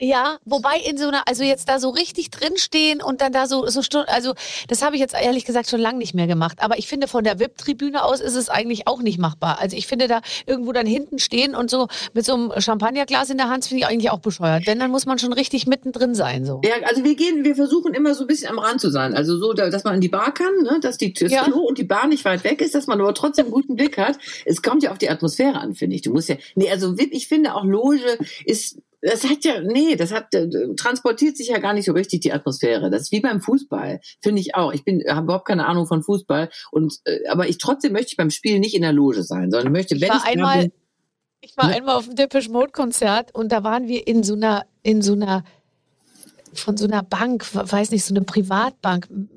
Ja, wobei in so einer, also jetzt da so richtig drinstehen und dann da so, so Stunden, also das habe ich jetzt ehrlich gesagt schon lange nicht mehr gemacht. Aber ich finde, von der VIP-Tribüne aus ist es eigentlich auch nicht machbar. Also ich finde da irgendwo dann hinten stehen und so mit so einem Champagnerglas in der Hand, finde ich eigentlich auch bescheuert. Wenn, dann muss man schon richtig mittendrin sein, so. Ja, also wir gehen, wir versuchen immer so ein bisschen am Rand zu sein. Also so, da- dass man in die Bar kann, ne? dass die, das Ja. Klo und die Bar nicht weit weg ist, dass man aber trotzdem einen guten Blick hat. Es kommt ja auf die Atmosphäre an, finde ich. Du musst ja, nee, also VIP, ich finde auch Loge ist, das hat ja, nee, das hat, äh, transportiert sich ja gar nicht so richtig die Atmosphäre. Das ist wie beim Fußball, finde ich auch. Ich bin, habe überhaupt keine Ahnung von Fußball und, äh, aber ich trotzdem möchte ich beim Spiel nicht in der Loge sein, sondern möchte, Ich wenn war ich einmal, bin, ich war Ne? einmal auf dem Depeche Mode Konzert und da waren wir in so einer, in so einer, von so einer Bank, weiß nicht, so eine Privatbank. Wie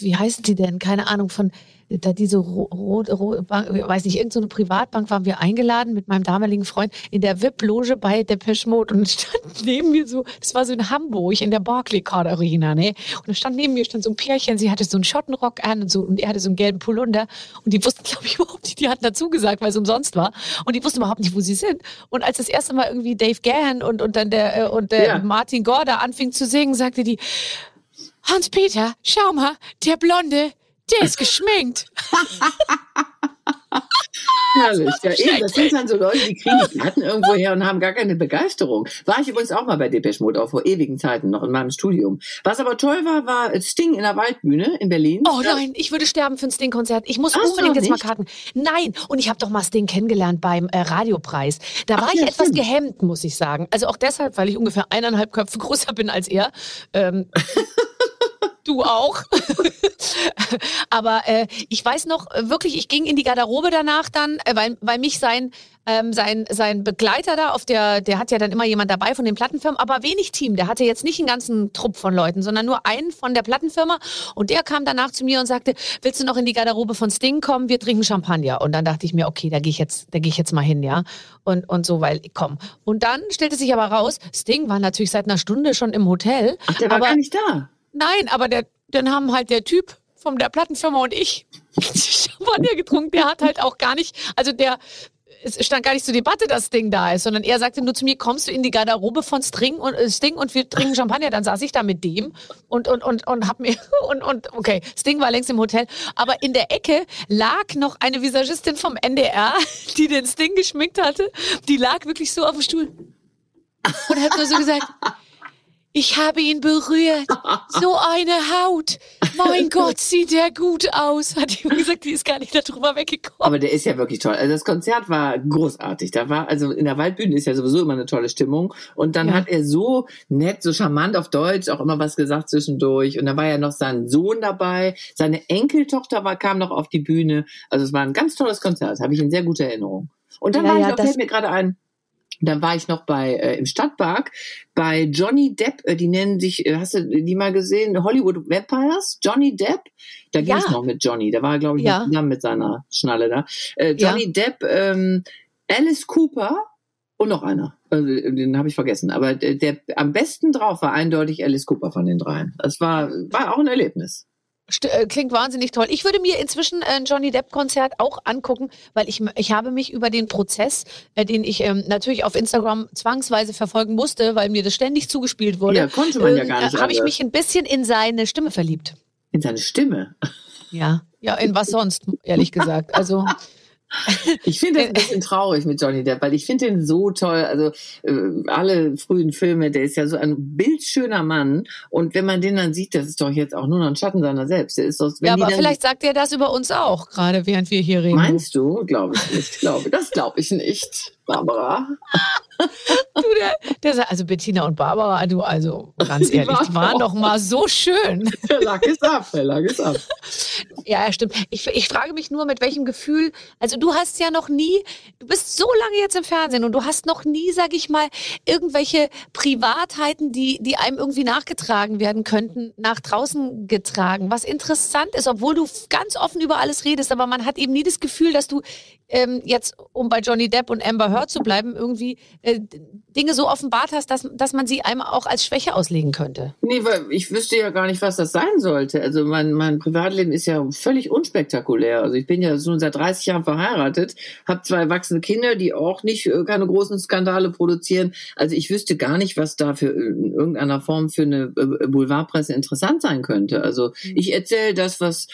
wie heißt die denn? Keine Ahnung, von da diese rote, ro Bank, weiß nicht, irgendeine so Privatbank waren wir eingeladen mit meinem damaligen Freund in der VIP-Loge bei Depeche Mode und *laughs* stand neben mir so, das war so in Hamburg in der Barclaycard Arena, ne? Und da stand neben mir stand so ein Pärchen, sie hatte so einen Schottenrock an und so und er hatte so einen gelben Pullunder und die wussten, glaube ich, *laughs* überhaupt nicht, die hatten dazu gesagt, weil es umsonst war und die wussten überhaupt nicht, wo sie sind. Und als das erste Mal irgendwie Dave Gahan und, und dann der, äh, und der Ja. Martin Gorda anfing zu singen, sagte die, Hans-Peter, schau mal, der Blonde, der ist geschminkt. Herrlich. *laughs* Ja, eben, das sind dann so Leute, die kriegen *laughs* die Karten irgendwo her und haben gar keine Begeisterung. War ich übrigens auch mal bei Depeche Mode, auch vor ewigen Zeiten noch in meinem Studium. Was aber toll war, war Sting in der Waldbühne in Berlin. Oh nein, ich würde sterben für ein Sting-Konzert. Ich muss du unbedingt jetzt mal? Karten. Nein, und ich habe doch mal Sting kennengelernt beim äh, Radiopreis. Da war Ach ich ja, etwas stimmt. gehemmt, muss ich sagen. Also auch deshalb, weil ich ungefähr eineinhalb Köpfe *laughs* größer bin als er. Ähm, du auch. Aber äh, ich weiß noch äh, wirklich, ich ging in die Garderobe danach dann, äh, weil, weil mich sein ähm, sein, sein Begleiter da auf der, der hat ja dann immer jemand dabei von den Plattenfirmen, aber wenig Team. Der hatte jetzt nicht einen ganzen Trupp von Leuten, sondern nur einen von der Plattenfirma. Und der kam danach zu mir und sagte, willst du noch in die Garderobe von Sting kommen? Wir trinken Champagner. Und dann dachte ich mir, okay, da gehe ich jetzt, da gehe ich jetzt mal hin, ja. Und, und so, weil, komm. Und dann stellte sich aber raus, Sting war natürlich seit einer Stunde schon im Hotel. Ach, der war aber gar nicht da. Nein, aber der, dann haben halt der Typ von der Plattenfirma und ich *laughs* Champagner getrunken. Der hat halt auch gar nicht, also der, es stand gar nicht zur Debatte, dass Sting da ist, sondern er sagte nur zu mir, kommst du in die Garderobe von Sting und, äh, Sting und wir trinken Champagner. Dann saß ich da mit dem und, und, und, und hab mir, *laughs* und, und, okay, Sting war längst im Hotel, aber in der Ecke lag noch eine Visagistin vom NDR, *laughs* die den Sting geschminkt hatte. Die lag wirklich so auf dem Stuhl und hat nur so gesagt, ich habe ihn berührt. So eine Haut. Mein *laughs* Gott, sieht der gut aus. Hat die gesagt, die ist gar nicht darüber weggekommen. Aber der ist ja wirklich toll. Also das Konzert war großartig. Da war, also in der Waldbühne ist ja sowieso immer eine tolle Stimmung. Und dann Ja. hat er so nett, so charmant auf Deutsch auch immer was gesagt zwischendurch. Und da war ja noch sein Sohn dabei. Seine Enkeltochter war, kam noch auf die Bühne. Also es war ein ganz tolles Konzert. Habe ich in sehr guter Erinnerung. Und dann Ja, war ich ja, noch, das- fällt mir gerade ein, dann war ich noch bei äh, im Stadtpark bei Johnny Depp, äh, die nennen sich, äh, hast du die mal gesehen? Hollywood Vampires? Johnny Depp? Da ging es Ja. noch mit Johnny, da war er, glaube ich, Ja. zusammen mit seiner Schnalle da. Äh, Ja. Johnny Depp, ähm, Alice Cooper und noch einer. Äh, den habe ich vergessen. Aber der, der am besten drauf war eindeutig Alice Cooper von den dreien. Das war, war auch ein Erlebnis. Äh, klingt wahnsinnig toll. Ich würde mir inzwischen ein Johnny Depp-Konzert auch angucken, weil ich, ich habe mich über den Prozess, äh, den ich ähm, natürlich auf Instagram zwangsweise verfolgen musste, weil mir das ständig zugespielt wurde, Ja, konnte man ja ähm, gar nicht äh, habe ich mich ein bisschen in seine Stimme verliebt. In seine Stimme. Ja. Ja, in was sonst, ehrlich *laughs* gesagt. Also, Ich finde das ein bisschen traurig mit Johnny Depp, weil ich finde ihn so toll. Also äh, alle frühen Filme, der ist ja so ein bildschöner Mann. Und wenn man den dann sieht, das ist doch jetzt auch nur noch ein Schatten seiner selbst. Der ist doch, ja, aber vielleicht sagt er das über uns auch, gerade während wir hier reden. Meinst du? Glaube ich nicht. Glaube, das glaube ich nicht, Barbara. du, der, der, sagt- also Bettina und Barbara, du, also ganz ehrlich, die waren doch- mal so schön. Der lag es ab, der lag es ab. Ja, stimmt. Ich, ich frage mich nur, mit welchem Gefühl, also du hast ja noch nie, du bist so lange jetzt im Fernsehen und du hast noch nie, sag ich mal, irgendwelche Privatheiten, die, die einem irgendwie nachgetragen werden könnten, nach draußen getragen. Was interessant ist, obwohl du ganz offen über alles redest, aber man hat eben nie das Gefühl, dass du ähm, jetzt, um bei Johnny Depp und Amber Heard zu bleiben, irgendwie äh, Dinge so offenbart hast, dass, dass man sie einem auch als Schwäche auslegen könnte. Nee, weil ich wüsste ja gar nicht, was das sein sollte. Also mein, mein Privatleben ist ja völlig unspektakulär. Also ich bin ja schon seit 30 Jahren verheiratet, habe zwei erwachsene Kinder, die auch nicht äh, keine großen Skandale produzieren. Also ich wüsste gar nicht, was da für äh, in irgendeiner Form für eine äh, Boulevardpresse interessant sein könnte. Also ich erzähle das, was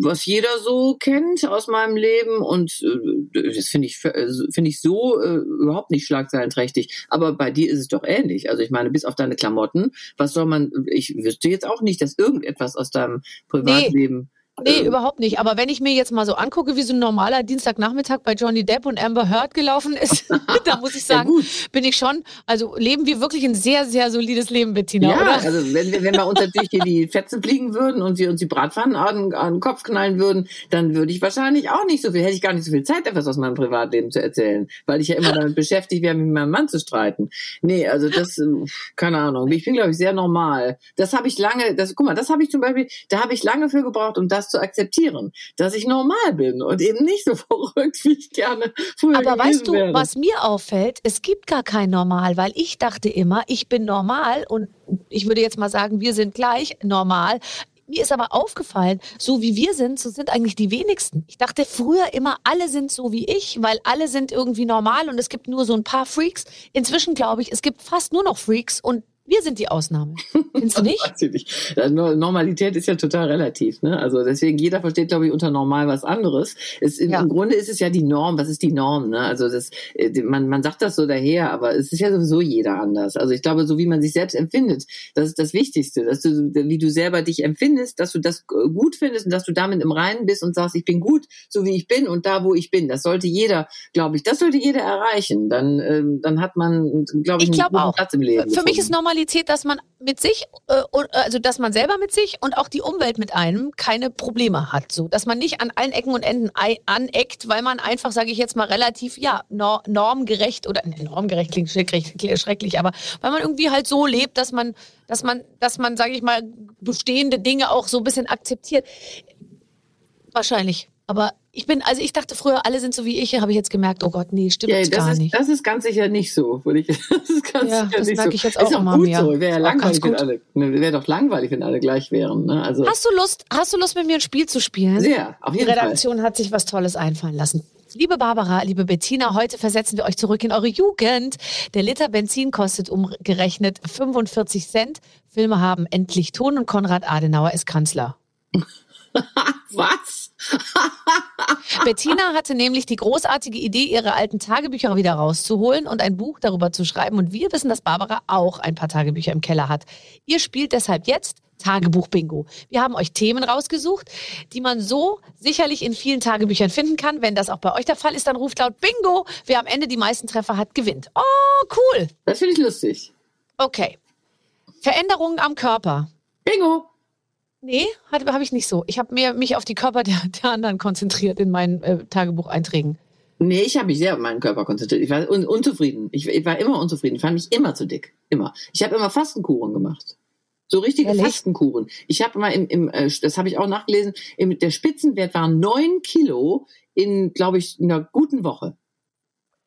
was jeder so kennt aus meinem Leben und äh, das finde ich äh, finde ich so äh, überhaupt nicht schlagzeilenträchtig. Aber bei dir ist es doch ähnlich. Also ich meine, bis auf deine Klamotten, was soll man? Ich wüsste jetzt auch nicht, dass irgendetwas aus deinem Privatleben. Nee, äh, überhaupt nicht. Aber wenn ich mir jetzt mal so angucke, wie so ein normaler Dienstagnachmittag bei Johnny Depp und Amber Heard gelaufen ist, *laughs* da muss ich Ja, sagen, gut. bin ich schon, also leben wir wirklich ein sehr, sehr solides Leben, Bettina, Ja, oder? also wenn wir, wenn bei uns natürlich hier die Fetzen fliegen würden und wir uns die Bratpfannen an, an den Kopf knallen würden, dann würde ich wahrscheinlich auch nicht so viel, hätte ich gar nicht so viel Zeit, etwas aus meinem Privatleben zu erzählen, weil ich ja immer damit beschäftigt wäre, mit meinem Mann zu streiten. Nee, also das, keine Ahnung. Ich bin, glaube ich, sehr normal. Das habe ich lange, das, guck mal, das habe ich zum Beispiel, da habe ich lange für gebraucht, um das zu akzeptieren, dass ich normal bin und eben nicht so *laughs* verrückt, wie ich gerne früher Aber weißt du, wäre. was mir auffällt? Es gibt gar kein Normal, weil ich dachte immer, ich bin normal und ich würde jetzt mal sagen, wir sind gleich normal. Mir ist aber aufgefallen, so wie wir sind, so sind eigentlich die wenigsten. Ich dachte früher immer, alle sind so wie ich, weil alle sind irgendwie normal und es gibt nur so ein paar Freaks. Inzwischen glaube ich, es gibt fast nur noch Freaks und wir sind die Ausnahme. Findest du *laughs* nicht? Normalität ist ja total relativ. Ne? Also deswegen, jeder versteht, glaube ich, unter normal was anderes. Es, im, Ja. Im Grunde ist es ja die Norm. Was ist die Norm? Ne? Also das, äh, man, man sagt das so daher, aber es ist ja sowieso jeder anders. Also ich glaube, so wie man sich selbst empfindet, das ist das Wichtigste. Dass du, wie du selber dich empfindest, dass du das äh, gut findest und dass du damit im Reinen bist und sagst, ich bin gut, so wie ich bin und da, wo ich bin. Das sollte jeder, glaube ich, das sollte jeder erreichen. Dann, ähm, dann hat man, glaube ich, Ich einen glaube guten auch. Platz im Leben. Für mich gefunden. ist Normalität, dass man mit sich, äh, und- also dass man selber mit sich und auch die Umwelt mit einem keine Probleme hat. So, dass man nicht an allen Ecken und Enden aneckt, weil man einfach, sage ich jetzt mal, relativ ja nor normgerecht oder ne, normgerecht klingt schrecklich, aber weil man irgendwie halt so lebt, dass man, dass man, dass man, sage ich mal, bestehende Dinge auch so ein bisschen akzeptiert. Wahrscheinlich. Aber ich bin, also ich dachte früher, alle sind so wie ich, habe ich jetzt gemerkt, oh Gott, nee, stimmt Ja, das gar ist, nicht. das ist ganz sicher nicht so. Würde ich, *laughs* das ist ganz Ja, sicher das nicht merke so. ich jetzt ist auch auch immer gut mehr. so. Wäre ja Auch langweilig, wenn alle, ne, wäre doch langweilig, wenn alle gleich wären. Ne? Also Hast du Lust, hast du Lust mit mir ein Spiel zu spielen? sehr, auf Die jeden Fall. Redaktion hat sich was Tolles einfallen lassen. Liebe Barbara, liebe Bettina, heute versetzen wir euch zurück in eure Jugend. Der Liter Benzin kostet umgerechnet 45 Cent. Filme haben endlich Ton und Konrad Adenauer ist Kanzler. *laughs* Was? *laughs* Bettina hatte nämlich die großartige Idee, ihre alten Tagebücher wieder rauszuholen und ein Buch darüber zu schreiben. Und wir wissen, dass Barbara auch ein paar Tagebücher im Keller hat. Ihr spielt deshalb jetzt Tagebuch-Bingo. Wir haben euch Themen rausgesucht, die man so sicherlich in vielen Tagebüchern finden kann. Wenn das auch bei euch der Fall ist, dann ruft laut Bingo. Wer am Ende die meisten Treffer hat, gewinnt. Oh, cool. Das finde ich lustig. Okay. Veränderungen am Körper. Bingo! Nee, habe ich nicht so. Ich habe mehr mich auf die Körper der, der anderen konzentriert in meinen äh, Tagebucheinträgen. Nee, ich habe mich sehr auf meinen Körper konzentriert. Ich war un unzufrieden. Ich, ich, war immer unzufrieden. Ich fand mich immer zu dick. Immer. Ich habe immer Fastenkuren gemacht. So richtige Ehrlich? Fastenkuren. Ich habe mal im, im äh, das habe ich auch nachgelesen, im, der Spitzenwert war neun Kilo in, glaube ich, einer guten Woche.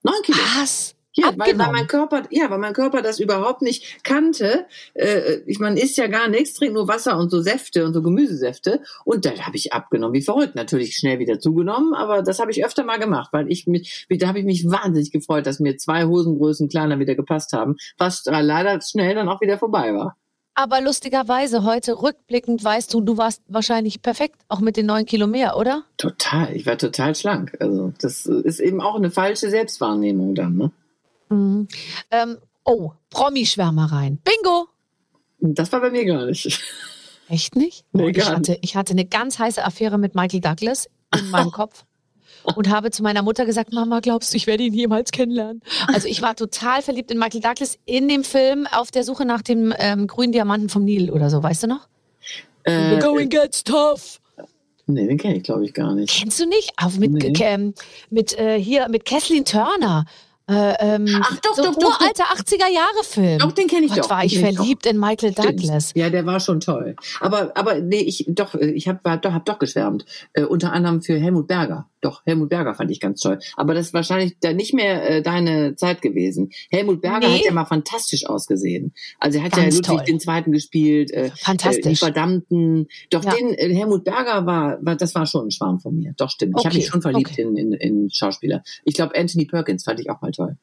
Neun Kilo. Was? Ja, weil, weil mein Körper, ja, weil mein Körper das überhaupt nicht kannte. Äh, ich man isst ja gar nichts, trinkt nur Wasser und so Säfte und so Gemüsesäfte. Und da habe ich abgenommen, wie verrückt. Natürlich schnell wieder zugenommen, aber das habe ich öfter mal gemacht, weil ich mich, da habe ich mich wahnsinnig gefreut, dass mir zwei Hosengrößen kleiner wieder gepasst haben, was leider schnell dann auch wieder vorbei war. Aber lustigerweise heute rückblickend weißt du, du warst wahrscheinlich perfekt, auch mit den neun Kilo mehr, oder? Total, ich war total schlank. Also das ist eben auch eine falsche Selbstwahrnehmung dann. Ne? Mhm. Ähm, oh, Promischwärmereien. Bingo! Das war bei mir gar nicht. Echt nicht? Nee, Oh, ich, gar hatte, ich hatte eine ganz heiße Affäre mit Michael Douglas in meinem *laughs* Kopf und habe zu meiner Mutter gesagt, Mama, glaubst du, ich werde ihn jemals kennenlernen? Also ich war total verliebt in Michael Douglas in dem Film Auf der Suche nach dem ähm, grünen Diamanten vom Nil oder so, weißt du noch? Äh, The going gets tough. nee, den kenne ich glaube ich gar nicht. Kennst du nicht? Auch mit, Nee. ähm, mit äh, hier mit Kathleen Turner. Äh, ähm, Ach, doch, so doch, doch, doch. uralter 80er-Jahre-Film. Doch, den kenne ich Gott, doch. war ich kenn ich verliebt in Michael Stimmt. Douglas. Ja, der war schon toll. Aber, aber nee, ich doch, ich habe doch, hab doch geschwärmt. Äh, unter anderem für Helmut Berger. Doch, Helmut Berger fand ich ganz toll. Aber das ist wahrscheinlich da nicht mehr äh, deine Zeit gewesen. Helmut Berger Nee. hat ja mal fantastisch ausgesehen. Also er hat Ganz ja Ludwig toll. den Zweiten gespielt. Äh, Fantastisch. Äh, die Verdammten. Doch Ja. den äh, Helmut Berger war, war, das war schon ein Schwarm von mir. Doch stimmt. Ich habe Okay, mich schon verliebt okay. in, in, in Schauspieler. Ich glaube Anthony Perkins fand ich auch mal toll.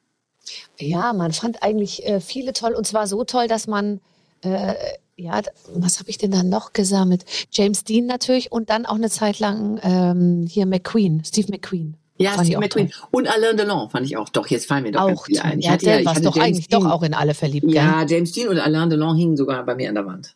Ja, man fand eigentlich äh, viele toll und zwar so toll, dass man äh, ja, was habe ich denn da noch gesammelt? James Dean natürlich und dann auch eine Zeit lang ähm, hier McQueen, Steve McQueen. Ja, Fand ich Steve auch McQueen. Und Alain Delon fand ich auch. Doch, jetzt fallen mir doch Auch viele toll. ein. Ich Ja, hatte ja, der ich hatte doch James eigentlich Dean. doch auch in alle verliebt, gell? Ja, James Dean und Alain Delon hingen sogar bei mir an der Wand.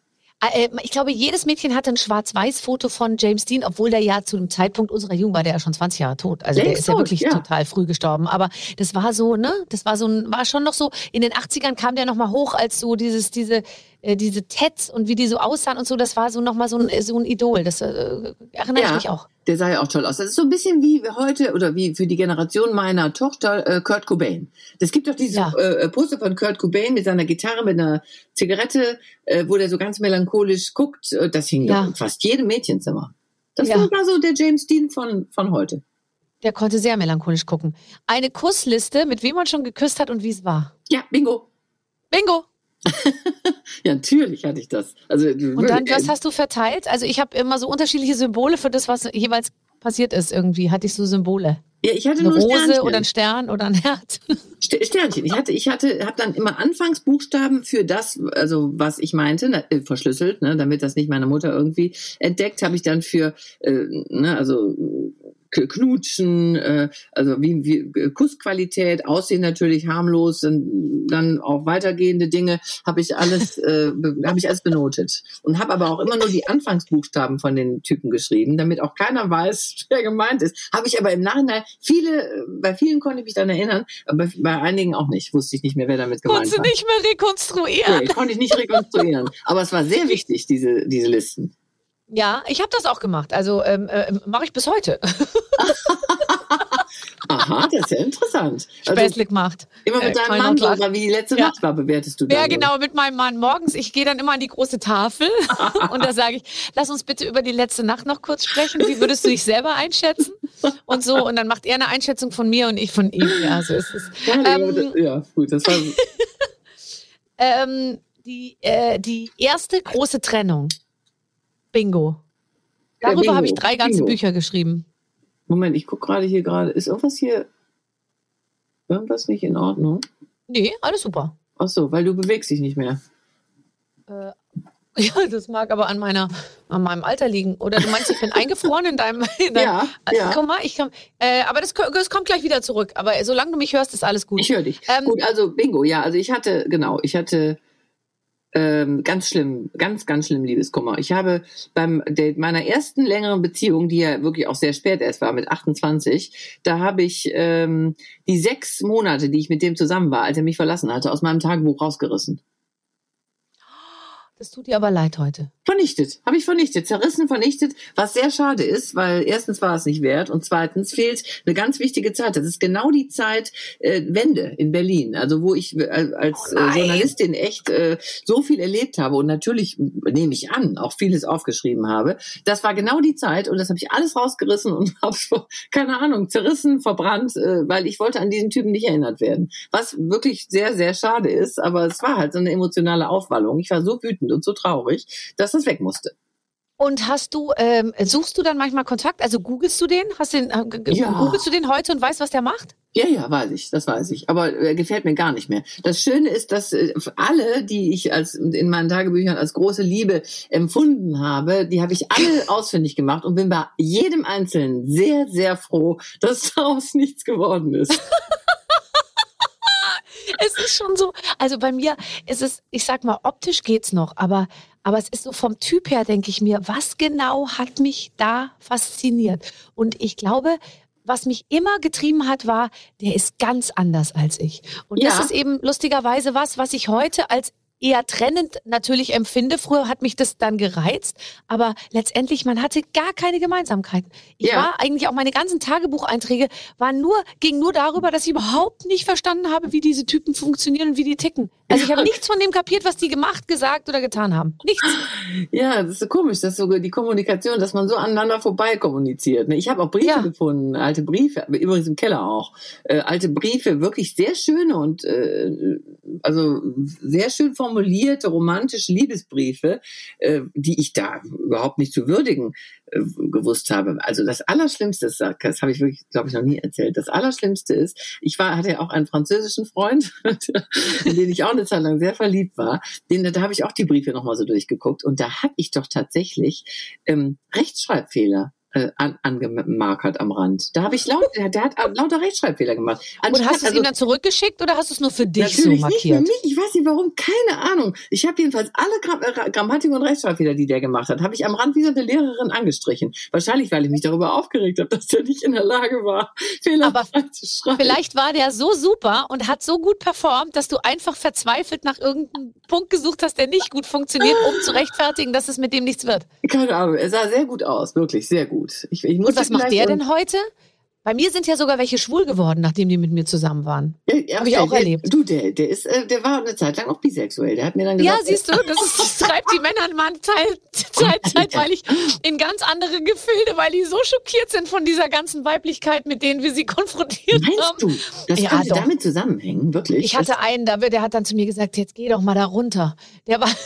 Äh, Ich glaube, jedes Mädchen hatte ein Schwarz-Weiß-Foto von James Dean, obwohl der ja zu dem Zeitpunkt unserer Jugend war der ja schon 20 Jahre tot. Also der Längst ist ja tot, wirklich ja. total früh gestorben. Aber das war so, ne? Das war so war schon noch so, in den 80ern kam der nochmal hoch als so dieses, diese, äh, diese Tets und wie die so aussahen und so, das war so nochmal so ein, so ein Idol. Das äh, erinnere ich mich auch. Der sah ja auch toll aus. Das ist so ein bisschen wie heute oder wie für die Generation meiner Tochter äh, Kurt Cobain. Das gibt doch dieses Ja. äh, Poster von Kurt Cobain mit seiner Gitarre, mit einer Zigarette, äh, wo der so ganz melancholisch guckt. Äh, Das hing Ja. in fast jedem Mädchenzimmer. Das Ja. war so der James Dean von, von heute. Der konnte sehr melancholisch gucken. Eine Kussliste, mit wem man schon geküsst hat und wie es war. Ja, bingo. Bingo! *laughs* Ja, natürlich hatte ich das. Also, Und dann, *laughs* was hast du verteilt? Also ich habe immer so unterschiedliche Symbole für das, was jeweils passiert ist irgendwie. Hatte ich so Symbole. ja, ich hatte Eine nur Rose Sternchen. oder ein Stern oder ein Herz. *laughs* St- Sternchen. Ich hatte, ich hatte, habe dann immer Anfangsbuchstaben für das, also was ich meinte, na, äh, verschlüsselt, ne, damit das nicht meine Mutter irgendwie entdeckt, habe ich dann für, äh, ne, also Knutschen, äh, also wie, wie äh, Kussqualität, Aussehen natürlich harmlos, dann, dann auch weitergehende Dinge, habe ich alles, *laughs* äh, habe ich alles benotet und habe aber auch immer nur die Anfangsbuchstaben von den Typen geschrieben, damit auch keiner weiß, *laughs* wer gemeint ist. Habe ich aber im Nachhinein viele, äh, bei vielen konnte ich mich dann erinnern, aber bei einigen auch nicht. Wusste ich nicht mehr, wer damit gemeint Konntest du war. nicht mehr rekonstruieren. Nee, konnte ich nicht rekonstruieren. Aber es war sehr wichtig, diese, diese Listen. Ja, ich habe das auch gemacht. Also ähm, äh, mache ich bis heute. *laughs* Aha, das ist ja interessant. Also, Späßlich macht. immer mit Äh, deinem keiner Mann, oder wie die letzte Ja. Nacht war, bewertest du Ja, dann. genau, mit meinem Mann morgens. Ich gehe dann immer an die große Tafel *laughs* und da sage ich, lass uns bitte über die letzte Nacht noch kurz sprechen. Wie würdest du dich selber einschätzen? Und so, und dann macht er eine Einschätzung von mir und ich von ihm. Ja, so ist es. Ja, Ähm, das- ja, gut, das war, *laughs* Ähm, die, äh, die erste große Trennung. Bingo. Darüber habe ich drei ganze Bingo. Bücher geschrieben. Moment, ich gucke gerade hier gerade, ist irgendwas hier, irgendwas nicht in Ordnung? Nee, alles super. Ach so, weil du bewegst dich nicht mehr. Äh, *laughs* Ja, das mag aber an meiner, an meinem Alter liegen. Oder du meinst, ich bin eingefroren in deinem, in deinem Ja, ja. Guck mal, ich komm, äh, aber das, das kommt gleich wieder zurück. Aber solange du mich hörst, ist alles gut. Ich höre dich. Ähm, Gut, also Bingo, ja, also ich hatte, genau, ich hatte ähm, ganz schlimm, ganz, ganz schlimm Liebeskummer. Ich habe beim meiner ersten längeren Beziehung, die ja wirklich auch sehr spät erst war, mit 28, da habe ich ähm, die sechs Monate, die ich mit dem zusammen war, als er mich verlassen hatte, aus meinem Tagebuch rausgerissen. Das tut dir aber leid heute. Vernichtet, habe ich vernichtet, zerrissen, vernichtet, was sehr schade ist, weil erstens war es nicht wert und zweitens fehlt eine ganz wichtige Zeit. Das ist genau die Zeit äh, Wende in Berlin, also wo ich äh, als äh, nein. Journalistin echt äh, so viel erlebt habe und natürlich nehme ich an, auch vieles aufgeschrieben habe. Das war genau die Zeit und das habe ich alles rausgerissen und *laughs* habe keine Ahnung zerrissen, verbrannt, äh, weil ich wollte an diesen Typen nicht erinnert werden. Was wirklich sehr sehr schade ist, aber es war halt so eine emotionale Aufwallung. Ich war so wütend und so traurig, dass das weg musste. Und hast du, ähm, suchst du dann manchmal Kontakt? Also googelst du den? Hast den, äh, Ja. googelst du den heute und weißt, was der macht? Ja, ja, weiß ich, das weiß ich. Aber äh, gefällt mir gar nicht mehr. Das Schöne ist, dass äh, alle, die ich als in meinen Tagebüchern als große Liebe empfunden habe, die habe ich alle *laughs* ausfindig gemacht und bin bei jedem Einzelnen sehr, sehr froh, dass *laughs* daraus nichts geworden ist. *laughs* Es ist schon so, also bei mir ist es, ich sag mal, optisch geht's noch, aber, aber es ist so vom Typ her, denke ich mir, was genau hat mich da fasziniert? Und ich glaube, was mich immer getrieben hat, war, der ist ganz anders als ich. Und Ja. das ist eben lustigerweise was, was ich heute als eher trennend natürlich empfinde. Früher hat mich das dann gereizt, aber letztendlich, man hatte gar keine Gemeinsamkeiten. Ich Ja. war eigentlich auch meine ganzen Tagebucheinträge waren nur, ging nur darüber, dass ich überhaupt nicht verstanden habe, wie diese Typen funktionieren und wie die ticken. Also ich *laughs* habe nichts von dem kapiert, was die gemacht, gesagt oder getan haben. Nichts. *laughs* Ja, das ist so komisch, dass so die Kommunikation, dass man so aneinander vorbei kommuniziert. ne? Ich habe auch Briefe Ja. gefunden, alte Briefe, übrigens im Keller auch, äh, alte Briefe, wirklich sehr schöne und äh, also sehr schön formulierte romantische Liebesbriefe, äh, die ich da überhaupt nicht zu würdigen äh, gewusst habe. Also das Allerschlimmste ist, das habe ich wirklich, glaube ich, noch nie erzählt. Das Allerschlimmste ist, ich war hatte ja auch einen französischen Freund, *laughs* in den ich auch eine Zeit lang sehr verliebt war. Den, da habe ich auch die Briefe nochmal so durchgeguckt und da habe ich doch tatsächlich ähm, Rechtschreibfehler äh, an, angemarkert am Rand. Da habe ich laut, der, der hat lauter Rechtschreibfehler gemacht. Und Anstatt- hast du es also- ihm dann zurückgeschickt oder hast du es nur für dich so Natürlich nicht für markiert? mich. Ich weiß nicht warum, keine Ahnung. Ich habe jedenfalls alle Gram äh, Grammatik- und Rechtschreibfehler, die der gemacht hat, habe ich am Rand wie so eine Lehrerin angestrichen. Wahrscheinlich, weil ich mich darüber aufgeregt habe, *laughs* dass der nicht in der Lage war, Fehler Aber zu schreiben. Vielleicht war der so super und hat so gut performt, dass du einfach verzweifelt nach irgendeinem Punkt gesucht hast, der nicht gut funktioniert, um zu rechtfertigen, dass es mit dem nichts wird. Keine Ahnung, er sah sehr gut aus, wirklich sehr gut. Ich, ich Und was macht der denn heute? Bei mir sind ja sogar welche schwul geworden, nachdem die mit mir zusammen waren. Ja, ja, Hab ich auch der, erlebt. Du, der, der ist, äh, der war eine Zeit lang auch bisexuell. Der hat mir dann gesagt, Ja, siehst du, *laughs* das, ist, das treibt die Männer mal *laughs* Zeit, Zeit, zeitweilig in ganz andere Gefilde, weil die so schockiert sind von dieser ganzen Weiblichkeit, mit denen wir sie konfrontiert meinst haben. du, das Ja, könnte doch. damit zusammenhängen, wirklich? Ich hatte einen, der hat dann zu mir gesagt, jetzt geh doch mal da runter. Der war, *laughs*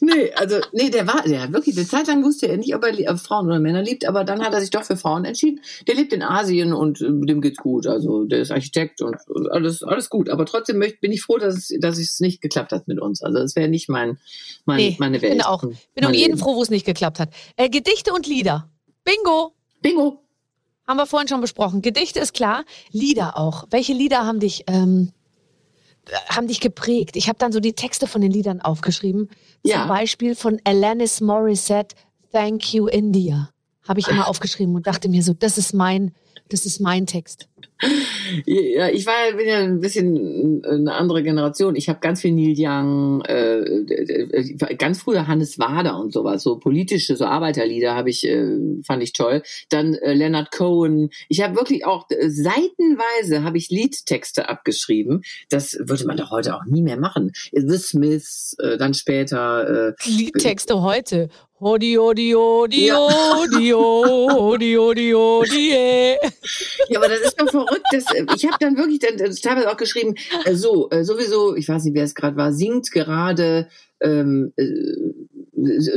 Nee, also, nee, der war, der hat wirklich, eine Zeit lang wusste er nicht, ob er Frauen oder Männer liebt, aber dann hat er sich doch für Frauen entschieden. Der lebt in Asien und äh, dem geht's gut. Also, der ist Architekt und und alles, alles gut. Aber trotzdem möcht, bin ich froh, dass es, dass es nicht geklappt hat mit uns. Also, es wäre nicht mein, mein, nee, meine ich Welt. bin auch, bin mein um jeden Leben. froh, wo es nicht geklappt hat. Äh, Gedichte und Lieder. Bingo. Bingo. Haben wir vorhin schon besprochen. Gedichte ist klar, Lieder auch. Welche Lieder haben dich, ähm, haben dich geprägt? Ich habe dann so die Texte von den Liedern aufgeschrieben. Ja. Zum Beispiel von Alanis Morissette, Thank You India. Habe ich immer aufgeschrieben und dachte mir so, das ist mein, das ist mein Text. Ja, ich war ja, bin ja ein bisschen eine andere Generation. Ich habe ganz viel Neil Young, äh, äh, ganz früher Hannes Wader und sowas, so politische, so Arbeiterlieder habe ich, äh, fand ich toll. Dann äh, Leonard Cohen. Ich habe wirklich auch äh, seitenweise habe ich Liedtexte abgeschrieben. Das würde man doch heute auch nie mehr machen. The Smiths, äh, dann später. Äh, Liedtexte heute. Hodi, hodi, hodi, hodi, hodi, hodi, hodi. Ja, aber das ist doch verrückt. Das, äh, ich habe dann wirklich dann, teilweise auch geschrieben, äh, so, äh, sowieso, ich weiß nicht, wer es gerade war, singt gerade ähm, äh,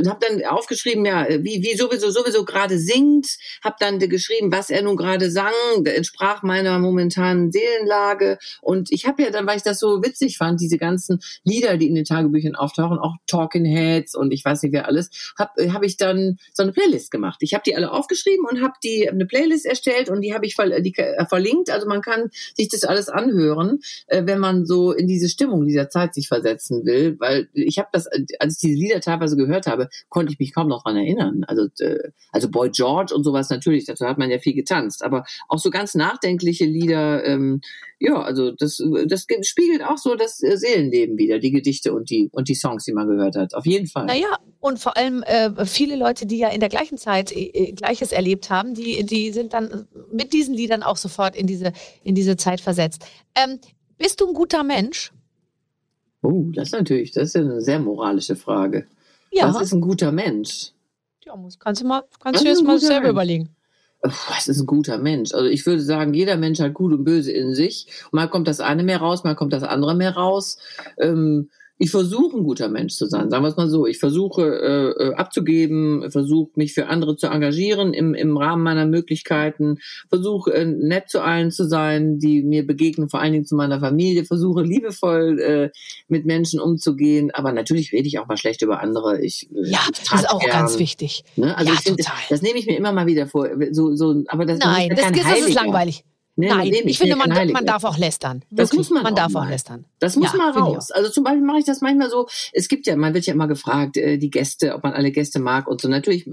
habe dann aufgeschrieben, ja, wie, wie sowieso sowieso gerade singt, habe dann geschrieben, was er nun gerade sang, entsprach meiner momentanen Seelenlage und ich habe ja dann, weil ich das so witzig fand, diese ganzen Lieder, die in den Tagebüchern auftauchen, auch Talking Heads und ich weiß nicht wer alles, habe hab ich dann so eine Playlist gemacht. Ich habe die alle aufgeschrieben und habe die eine Playlist erstellt und die habe ich die, äh, verlinkt, also man kann sich das alles anhören, äh, wenn man so in diese Stimmung dieser Zeit sich versetzen will, weil ich habe das, als ich diese Lieder teilweise gehört gehört habe, konnte ich mich kaum noch dran erinnern. Also, äh, also Boy George und sowas natürlich, dazu hat man ja viel getanzt, aber auch so ganz nachdenkliche Lieder, ähm, ja, also das, das spiegelt auch so das äh, Seelenleben wieder, die Gedichte und die, und die Songs, die man gehört hat. Auf jeden Fall. Naja, und vor allem äh, viele Leute, die ja in der gleichen Zeit äh, äh, Gleiches erlebt haben, die, die sind dann mit diesen Liedern auch sofort in diese, in diese Zeit versetzt. Ähm, bist du ein guter Mensch? Oh, das ist natürlich, das ist eine sehr moralische Frage. Ja. Was ist ein guter Mensch? Ja, muss, kannst du mal, kannst du jetzt mal selber Mensch? überlegen. Was ist ein guter Mensch? Also ich würde sagen, jeder Mensch hat gut und böse in sich. Mal kommt das eine mehr raus, mal kommt das andere mehr raus. Ähm, ich versuche ein guter Mensch zu sein, sagen wir es mal so. Ich versuche äh, äh, abzugeben, versuche mich für andere zu engagieren im, im Rahmen meiner Möglichkeiten, versuche äh, nett zu allen zu sein, die mir begegnen, vor allen Dingen zu meiner Familie, versuche liebevoll äh, mit Menschen umzugehen, aber natürlich rede ich auch mal schlecht über andere. Ich, äh, ja, ich das ist auch gern. ganz wichtig. Ne? Also ja, find, total. Das, das nehme ich mir immer mal wieder vor. So, so, aber das, Nein, das, das, das ist langweilig. Nee, Nein, nee, ich finde, man, man darf auch lästern. Das Wirklich, muss man, man auch darf mal. auch lästern. Das muss ja, mal raus. Also zum Beispiel mache ich das manchmal so. Es gibt ja, man wird ja immer gefragt, äh, die Gäste, ob man alle Gäste mag und so. Natürlich,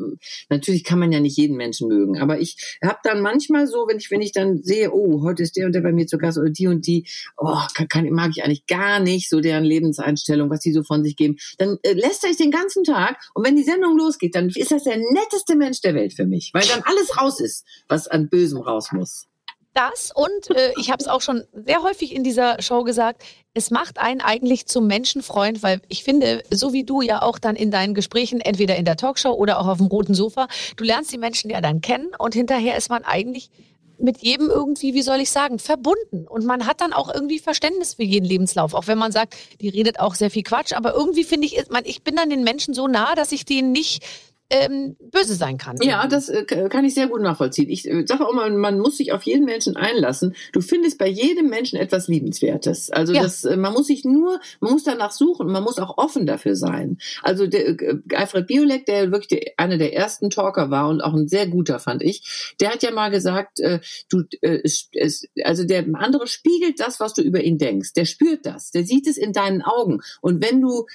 natürlich kann man ja nicht jeden Menschen mögen. Aber ich habe dann manchmal so, wenn ich, wenn ich dann sehe, oh, heute ist der und der bei mir zu Gast oder die und die, oh, kann, kann, mag ich eigentlich gar nicht so deren Lebenseinstellung, was die so von sich geben. Dann äh, lässt ich den ganzen Tag und wenn die Sendung losgeht, dann ist das der netteste Mensch der Welt für mich, weil dann alles raus ist, was an Bösem raus muss das und äh, ich habe es auch schon sehr häufig in dieser Show gesagt, es macht einen eigentlich zum Menschenfreund, weil ich finde, so wie du ja auch dann in deinen Gesprächen, entweder in der Talkshow oder auch auf dem roten Sofa, du lernst die Menschen ja dann kennen und hinterher ist man eigentlich mit jedem irgendwie, wie soll ich sagen, verbunden. Und man hat dann auch irgendwie Verständnis für jeden Lebenslauf. Auch wenn man sagt, die redet auch sehr viel Quatsch. Aber irgendwie finde ich, ich bin dann den Menschen so nah, dass ich denen nicht ähm, böse sein kann. Ja, das äh, kann ich sehr gut nachvollziehen. Ich äh, sage auch mal, man muss sich auf jeden Menschen einlassen. Du findest bei jedem Menschen etwas Liebenswertes. Also ja. das, äh, man muss sich nur, man muss danach suchen und man muss auch offen dafür sein. Also der, äh, Alfred Biolek, der wirklich der, einer der ersten Talker war und auch ein sehr guter, fand ich, der hat ja mal gesagt, äh, du, äh, es, also der andere spiegelt das, was du über ihn denkst. Der spürt das, der sieht es in deinen Augen. Und wenn du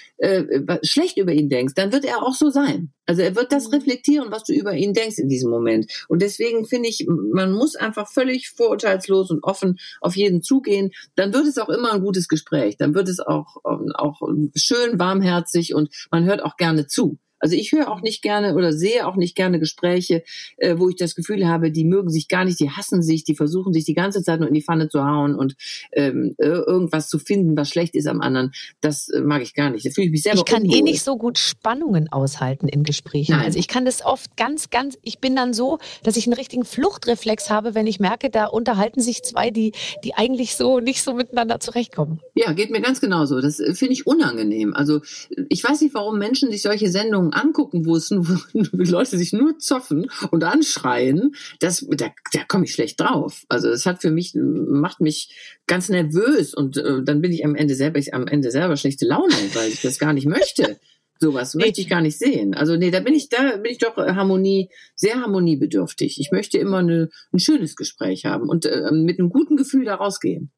schlecht über ihn denkst, dann wird er auch so sein. Also er wird das mhm. reflektieren, was du über ihn denkst in diesem Moment. Und deswegen finde ich, man muss einfach völlig vorurteilslos und offen auf jeden zugehen. Dann wird es auch immer ein gutes Gespräch. Dann wird es auch, ähm, auch schön warmherzig und man hört auch gerne zu. Also ich höre auch nicht gerne oder sehe auch nicht gerne Gespräche, äh, wo ich das Gefühl habe, die mögen sich gar nicht, die hassen sich, die versuchen sich die ganze Zeit nur in die Pfanne zu hauen und ähm, irgendwas zu finden, was schlecht ist am anderen. Das äh, mag ich gar nicht. Da fühle ich mich selber Ich kann unwohl. eh nicht so gut Spannungen aushalten in Gesprächen. Nein. Also ich kann das oft ganz, ganz, ich bin dann so, dass ich einen richtigen Fluchtreflex habe, wenn ich merke, da unterhalten sich zwei, die, die eigentlich so nicht so miteinander zurechtkommen. Ja, geht mir ganz genauso. Das äh, finde ich unangenehm. Also ich weiß nicht, warum Menschen sich solche Sendungen Sendungen angucken, wo es nur, wo Leute sich nur zoffen und anschreien, das, da, da komme ich schlecht drauf. Also das hat für mich, macht mich ganz nervös und äh, dann bin ich am Ende selber, ich am Ende selber schlechte Laune, weil ich das gar nicht möchte. *laughs* Sowas möchte ich gar nicht sehen. Also nee, da bin ich, da bin ich doch Harmonie, sehr harmoniebedürftig. Ich möchte immer eine, ein schönes Gespräch haben und äh, mit einem guten Gefühl da rausgehen.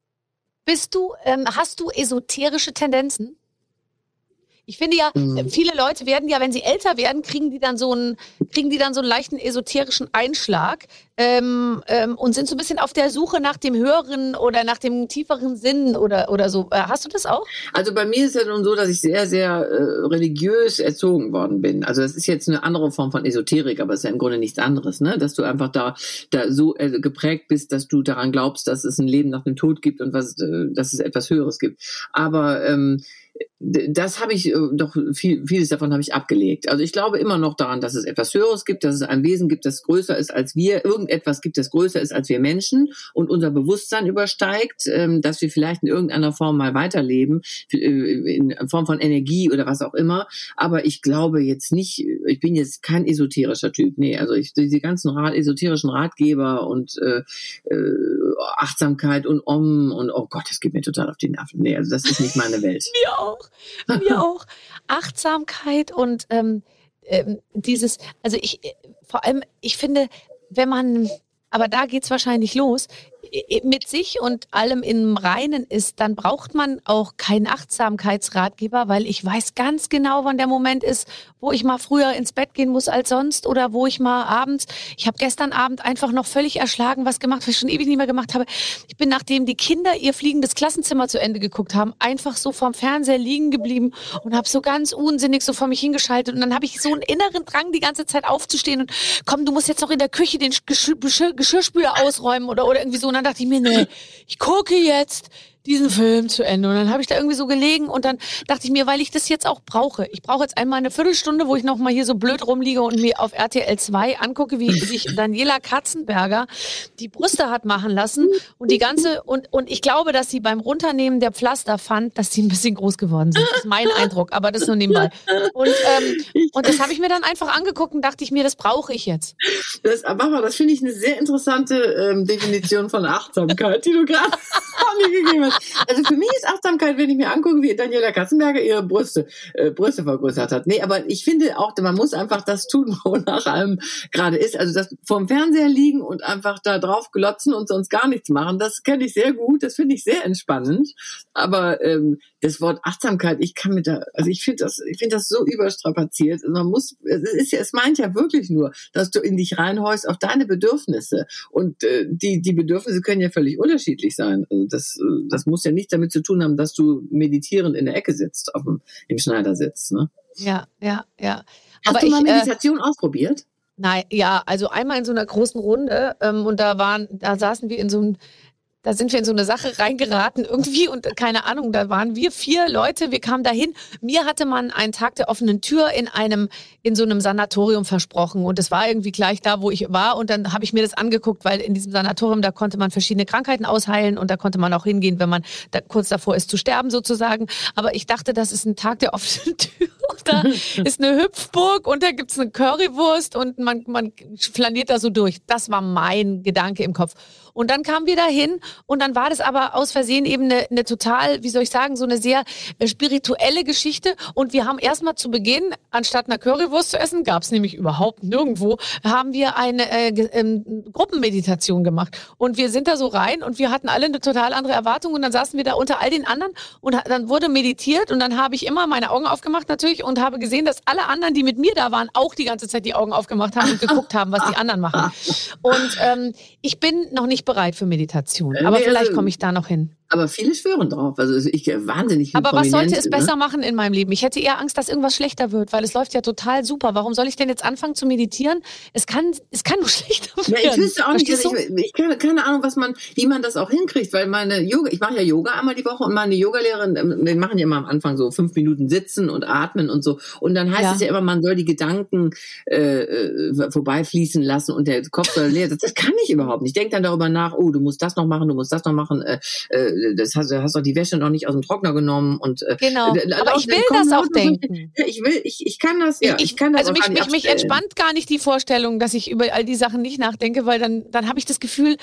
Bist du, ähm, hast du esoterische Tendenzen? Ich finde ja, mhm. viele Leute werden ja, wenn sie älter werden, kriegen die dann so einen, kriegen die dann so einen leichten esoterischen Einschlag ähm, ähm, und sind so ein bisschen auf der Suche nach dem höheren oder nach dem tieferen Sinn oder, oder so. Äh, hast du das auch? Also bei mir ist es ja nun so, dass ich sehr, sehr äh, religiös erzogen worden bin. Also das ist jetzt eine andere Form von Esoterik, aber es ist ja im Grunde nichts anderes, ne? Dass du einfach da, da so äh, geprägt bist, dass du daran glaubst, dass es ein Leben nach dem Tod gibt und was, äh, dass es etwas Höheres gibt. Aber ähm, das habe ich äh, doch viel, vieles davon habe ich abgelegt. Also ich glaube immer noch daran, dass es etwas Höheres gibt, dass es ein Wesen gibt, das größer ist als wir, irgendetwas gibt, das größer ist als wir Menschen und unser Bewusstsein übersteigt, ähm, dass wir vielleicht in irgendeiner Form mal weiterleben, äh, in Form von Energie oder was auch immer. Aber ich glaube jetzt nicht, ich bin jetzt kein esoterischer Typ. Nee, also ich, diese ganzen esoterischen Ratgeber und äh, äh, Achtsamkeit und Om und oh Gott, das geht mir total auf die Nerven. Nee, also das ist nicht meine Welt. *laughs* mir auch. Mir auch. Achtsamkeit und ähm, ähm, dieses, also ich, äh, vor allem, ich finde, wenn man, aber da geht's wahrscheinlich los, mit sich und allem im Reinen ist, dann braucht man auch keinen Achtsamkeitsratgeber, weil ich weiß ganz genau, wann der Moment ist, wo ich mal früher ins Bett gehen muss als sonst oder wo ich mal abends, ich habe gestern Abend einfach noch völlig erschlagen was gemacht, was ich schon ewig nicht mehr gemacht habe. Ich bin, nachdem die Kinder ihr fliegendes Klassenzimmer zu Ende geguckt haben, einfach so vorm Fernseher liegen geblieben und habe so ganz unsinnig so vor mich hingeschaltet und dann habe ich so einen inneren Drang, die ganze Zeit aufzustehen und komm, du musst jetzt noch in der Küche den Geschirr Geschirrspüler ausräumen oder, oder irgendwie so. Und dann dachte ich mir, nee, ich gucke jetzt diesen Film zu Ende. Und dann habe ich da irgendwie so gelegen und dann dachte ich mir, weil ich das jetzt auch brauche. Ich brauche jetzt einmal eine Viertelstunde, wo ich noch mal hier so blöd rumliege und mir auf RTL 2 angucke, wie *laughs* sich Daniela Katzenberger die Brüste hat machen lassen und die ganze *laughs* und und ich glaube, dass sie beim Runternehmen der Pflaster fand, dass sie ein bisschen groß geworden sind. Das ist mein Eindruck, aber das nur nebenbei. Und ähm, und das habe ich mir dann einfach angeguckt und dachte ich mir, das brauche ich jetzt. Das, Mama, das finde ich eine sehr interessante ähm, Definition von Achtsamkeit, die du gerade *laughs* mir gegeben hast. Also für mich ist Achtsamkeit, wenn ich mir angucke, wie Daniela Katzenberger ihre Brüste, äh, Brüste vergrößert hat. Nee, aber ich finde auch, man muss einfach das tun, *laughs* wonach einem gerade ist. Also das vorm Fernseher liegen und einfach da drauf glotzen und sonst gar nichts machen, das kenne ich sehr gut, das finde ich sehr entspannend. Aber ähm, das Wort Achtsamkeit, ich kann mit da, also ich finde das, ich finde das so überstrapaziert. Man muss, es ist ja, es meint ja wirklich nur, dass du in dich reinhäust auf deine Bedürfnisse. Und äh, die, die Bedürfnisse können ja völlig unterschiedlich sein. Also das, das muss ja nichts damit zu tun haben, dass du meditierend in der Ecke sitzt, auf dem, im Schneidersitz. Ne? Ja, ja, ja. Hast Aber du mal ich, äh, Meditation äh, ausprobiert? Nein, ja, also einmal in so einer großen Runde ähm, und da waren, da saßen wir in so einem da sind wir in so eine Sache reingeraten irgendwie und keine Ahnung, da waren wir vier Leute, wir kamen dahin. Mir hatte man einen Tag der offenen Tür in einem, in so einem Sanatorium versprochen und es war irgendwie gleich da, wo ich war und dann habe ich mir das angeguckt, weil in diesem Sanatorium, da konnte man verschiedene Krankheiten ausheilen und da konnte man auch hingehen, wenn man da kurz davor ist zu sterben sozusagen. Aber ich dachte, das ist ein Tag der offenen *laughs* Tür. da ist eine Hüpfburg und da gibt's eine Currywurst und man, man flaniert da so durch. Das war mein Gedanke im Kopf. Und dann kamen wir dahin und dann war das aber aus Versehen eben eine, eine total, wie soll ich sagen, so eine sehr äh, spirituelle Geschichte. Und wir haben erstmal zu Beginn, anstatt einer Currywurst zu essen, gab es nämlich überhaupt nirgendwo, haben wir eine äh, ähm, Gruppenmeditation gemacht. Und wir sind da so rein und wir hatten alle eine total andere Erwartung. Und dann saßen wir da unter all den anderen und dann wurde meditiert und dann habe ich immer meine Augen aufgemacht natürlich und habe gesehen, dass alle anderen, die mit mir da waren, auch die ganze Zeit die Augen aufgemacht haben und geguckt haben, was die anderen machen. Und ähm, ich bin noch nicht bereit für Meditation. Äh, aber nee, vielleicht also komme ich da noch hin. Aber viele schwören drauf. Also ich wahnsinnig Aber was sollte es ne? besser machen in meinem Leben? Ich hätte eher Angst, dass irgendwas schlechter wird, weil es läuft ja total super. Warum soll ich denn jetzt anfangen zu meditieren? Es kann, es kann nur *laughs* schlechter werden. Ja, ich wüsste auch nicht, also ich, ich keine, keine Ahnung, was man, wie man das auch hinkriegt, weil meine Yoga, ich mache ja Yoga einmal die Woche und meine Yogalehrerin, ähm, wir machen ja immer am Anfang so fünf Minuten sitzen und atmen und so. Und dann heißt ja. es ja immer, man soll die Gedanken äh, äh vorbeifließen lassen und der Kopf soll leer. Das, das kann ich überhaupt nicht. Ich denke dann darüber nach, oh, du musst das noch machen, du musst das noch machen. Äh, äh, das hast, hast doch die Wäsche noch nicht aus dem Trockner genommen und äh, genau. Äh, aber ich will das auch denken. Ich will, ich, ich kann das, ja, ich, ich kann das Also mich, mich, mich entspannt gar nicht die Vorstellung, dass ich über all die Sachen nicht nachdenke, weil dann, dann habe ich das Gefühl,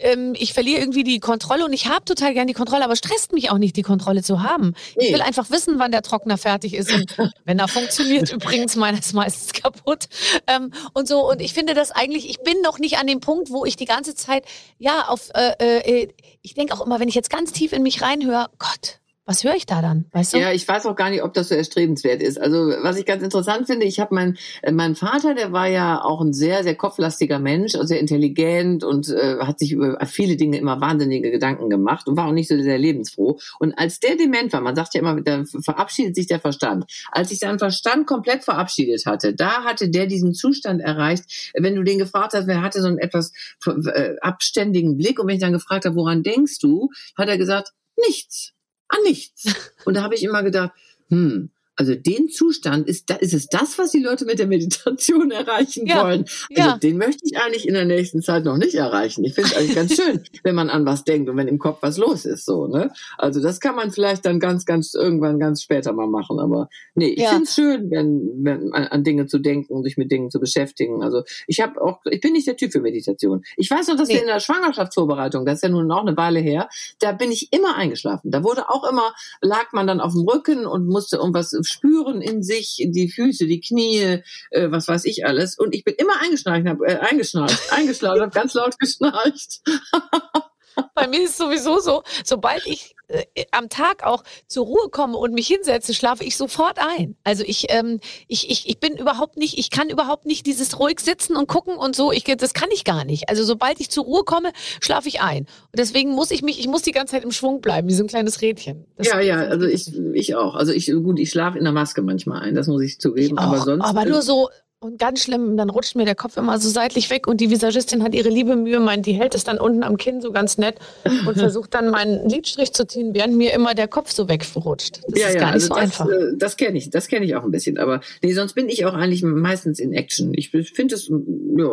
ähm, ich verliere irgendwie die Kontrolle und ich habe total gern die Kontrolle, aber stresst mich auch nicht, die Kontrolle zu haben. Nee. Ich will einfach wissen, wann der Trockner fertig ist. Und *laughs* wenn er funktioniert, übrigens, meiner ist meistens *laughs* kaputt. Ähm, und so, und ich finde das eigentlich, ich bin noch nicht an dem Punkt, wo ich die ganze Zeit, ja, auf, äh, äh, ich denke auch immer, wenn ich jetzt ganz tief in mich reinhöre, Gott, was höre ich da dann? Weißt du? Ja, ich weiß auch gar nicht, ob das so erstrebenswert ist. Also was ich ganz interessant finde, ich habe mein äh, mein Vater, der war ja auch ein sehr sehr kopflastiger Mensch, also sehr intelligent und äh, hat sich über viele Dinge immer wahnsinnige Gedanken gemacht und war auch nicht so sehr lebensfroh. Und als der dement war, man sagt ja immer, da verabschiedet sich der Verstand. Als sich sein Verstand komplett verabschiedet hatte, da hatte der diesen Zustand erreicht. Wenn du den gefragt hast, wer hatte so einen etwas äh, abständigen Blick und wenn ich dann gefragt habe, woran denkst du, hat er gesagt, nichts. An nichts. Und da habe ich immer gedacht, hm, also den Zustand ist, da ist es das, was die Leute mit der Meditation *laughs* erreichen Ja, wollen. Also ja. den möchte ich eigentlich in der nächsten Zeit noch nicht erreichen. Ich finde es eigentlich ganz schön, *laughs* wenn man an was denkt und wenn im Kopf was los ist, so, ne? Also das kann man vielleicht dann ganz, ganz irgendwann ganz später mal machen. Aber nee, ich Ja. finde es schön, wenn, wenn an, an Dinge zu denken und sich mit Dingen zu beschäftigen. Also ich habe auch, ich bin nicht der Typ für Meditation. Ich weiß noch, dass Nee. wir in der Schwangerschaftsvorbereitung, das ist ja nun auch eine Weile her, da bin ich immer eingeschlafen. Da wurde auch immer, lag man dann auf dem Rücken und musste irgendwas spüren in sich, die Füße, die Knie, äh, was weiß ich alles. Und ich bin immer eingeschnarcht, hab, äh, eingeschnarcht, *laughs* eingeschlafen, habe ganz laut geschnarcht. *laughs* Bei mir ist sowieso so, sobald ich äh, am Tag auch zur Ruhe komme und mich hinsetze, schlafe ich sofort ein. Also ich, ähm, ich, ich, ich bin überhaupt nicht, ich kann überhaupt nicht dieses ruhig sitzen und gucken und so. Ich, das kann ich gar nicht. Also sobald ich zur Ruhe komme, schlafe ich ein. Und deswegen muss ich mich, ich muss die ganze Zeit im Schwung bleiben, wie so ein kleines Rädchen. Das- ja, ja, also ich, ich auch. Also ich, gut, ich schlafe in der Maske manchmal ein, das muss ich zugeben. auch, aber sonst. aber nur so und ganz schlimm, dann rutscht mir der Kopf immer so seitlich weg und die Visagistin hat ihre liebe Mühe, meint, die hält es dann unten am Kinn so ganz nett und *laughs* versucht dann meinen Lidstrich zu ziehen, während mir immer der Kopf so wegrutscht. Das ist gar nicht so das, einfach. äh, Das kenne ich, das kenne ich auch ein bisschen. Aber nee, sonst bin ich auch eigentlich meistens in Action. Ich finde es, ja,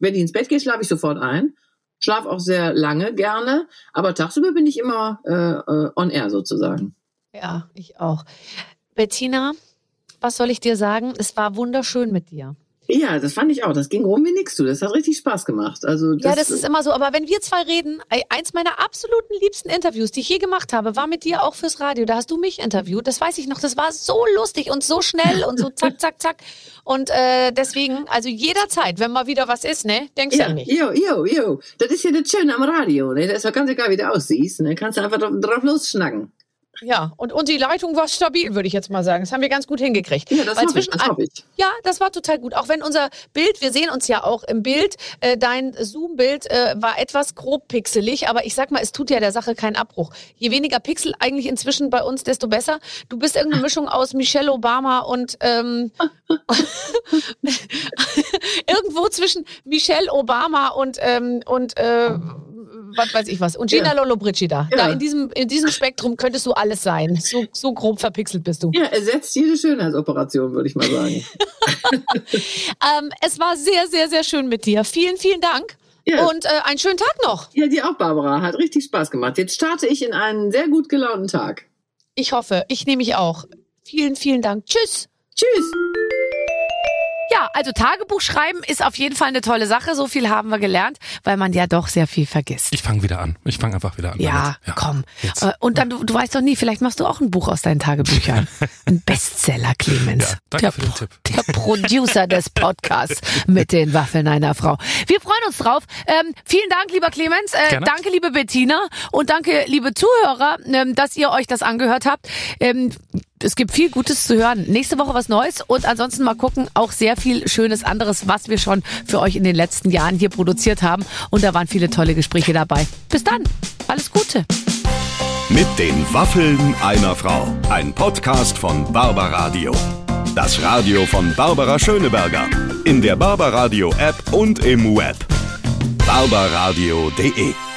wenn ich ins Bett gehe, schlafe ich sofort ein. Schlaf auch sehr lange, gerne. Aber tagsüber bin ich immer äh, äh, on air sozusagen. Ja, ich auch. Bettina, was soll ich dir sagen? Es war wunderschön mit dir. Ja, das fand ich auch. Das ging rum wie nix, du. Das hat richtig Spaß gemacht. Also das, ja, das ist immer so. Aber wenn wir zwei reden, eins meiner absoluten liebsten Interviews, die ich je gemacht habe, war mit dir auch fürs Radio. Da hast du mich interviewt. Das weiß ich noch. Das war so lustig und so schnell und so *laughs* zack, zack, zack. Und äh, deswegen, also jederzeit, wenn mal wieder was ist, ne, denkst du ja, an mich. jo, jo, jo. Das ist ja das Schöne am Radio. Ne? Das ist doch ganz egal, wie du aussiehst. Ne? Kannst du einfach drauf, drauf losschnacken. Ja, und, und die Leitung war stabil, würde ich jetzt mal sagen. Das haben wir ganz gut hingekriegt. Ja, das hoffe ich. Das hoffe ich. Ja, das war total gut. Auch wenn unser Bild, wir sehen uns ja auch im Bild, äh, dein Zoom-Bild äh, war etwas grob pixelig, aber ich sag mal, es tut ja der Sache keinen Abbruch. Je weniger Pixel eigentlich inzwischen bei uns, desto besser. Du bist irgendeine Mischung aus Michelle Obama und ähm, *laughs* irgendwo zwischen Michelle Obama und ähm, und äh, was weiß ich was. Und Gina Ja. Lollobrigida. Da Ja. in diesem, in diesem Spektrum könntest du alles sein. So, so grob verpixelt bist du. Ja, ersetzt jede Schönheitsoperation, würde ich mal sagen. *laughs* *laughs* Ähm, es war sehr, sehr, sehr schön mit dir. Vielen, vielen Dank. Ja. Und äh, einen schönen Tag noch. Ja, dir auch, Barbara. Hat richtig Spaß gemacht. Jetzt starte ich in einen sehr gut gelaunten Tag. Ich hoffe, ich nehme mich auch. Vielen, vielen Dank. Tschüss. Tschüss. Ja, also Tagebuch schreiben ist auf jeden Fall eine tolle Sache. So viel haben wir gelernt, weil man ja doch sehr viel vergisst. Ich fange wieder an. Ich fange einfach wieder an. Ja, damit. komm. Jetzt. Äh, Und dann, du, du weißt doch nie, vielleicht machst du auch ein Buch aus deinen Tagebüchern. *laughs* Ein Bestseller, Clemens. Ja, danke der, für den Tipp. Der Producer des Podcasts mit den Waffeln einer Frau. Wir freuen uns drauf. Ähm, vielen Dank, lieber Clemens. Äh, danke, liebe Bettina. Und danke, liebe Zuhörer, ähm, dass ihr euch das angehört habt. Ähm, es gibt viel Gutes zu hören. Nächste Woche was Neues und ansonsten mal gucken, auch sehr viel Schönes anderes, was wir schon für euch in den letzten Jahren hier produziert haben. Und da waren viele tolle Gespräche dabei. Bis dann. Alles Gute. Mit den Waffeln einer Frau. Ein Podcast von Barbaradio. Das Radio von Barbara Schöneberger. In der Barbaradio App und im Web. barbaradio.de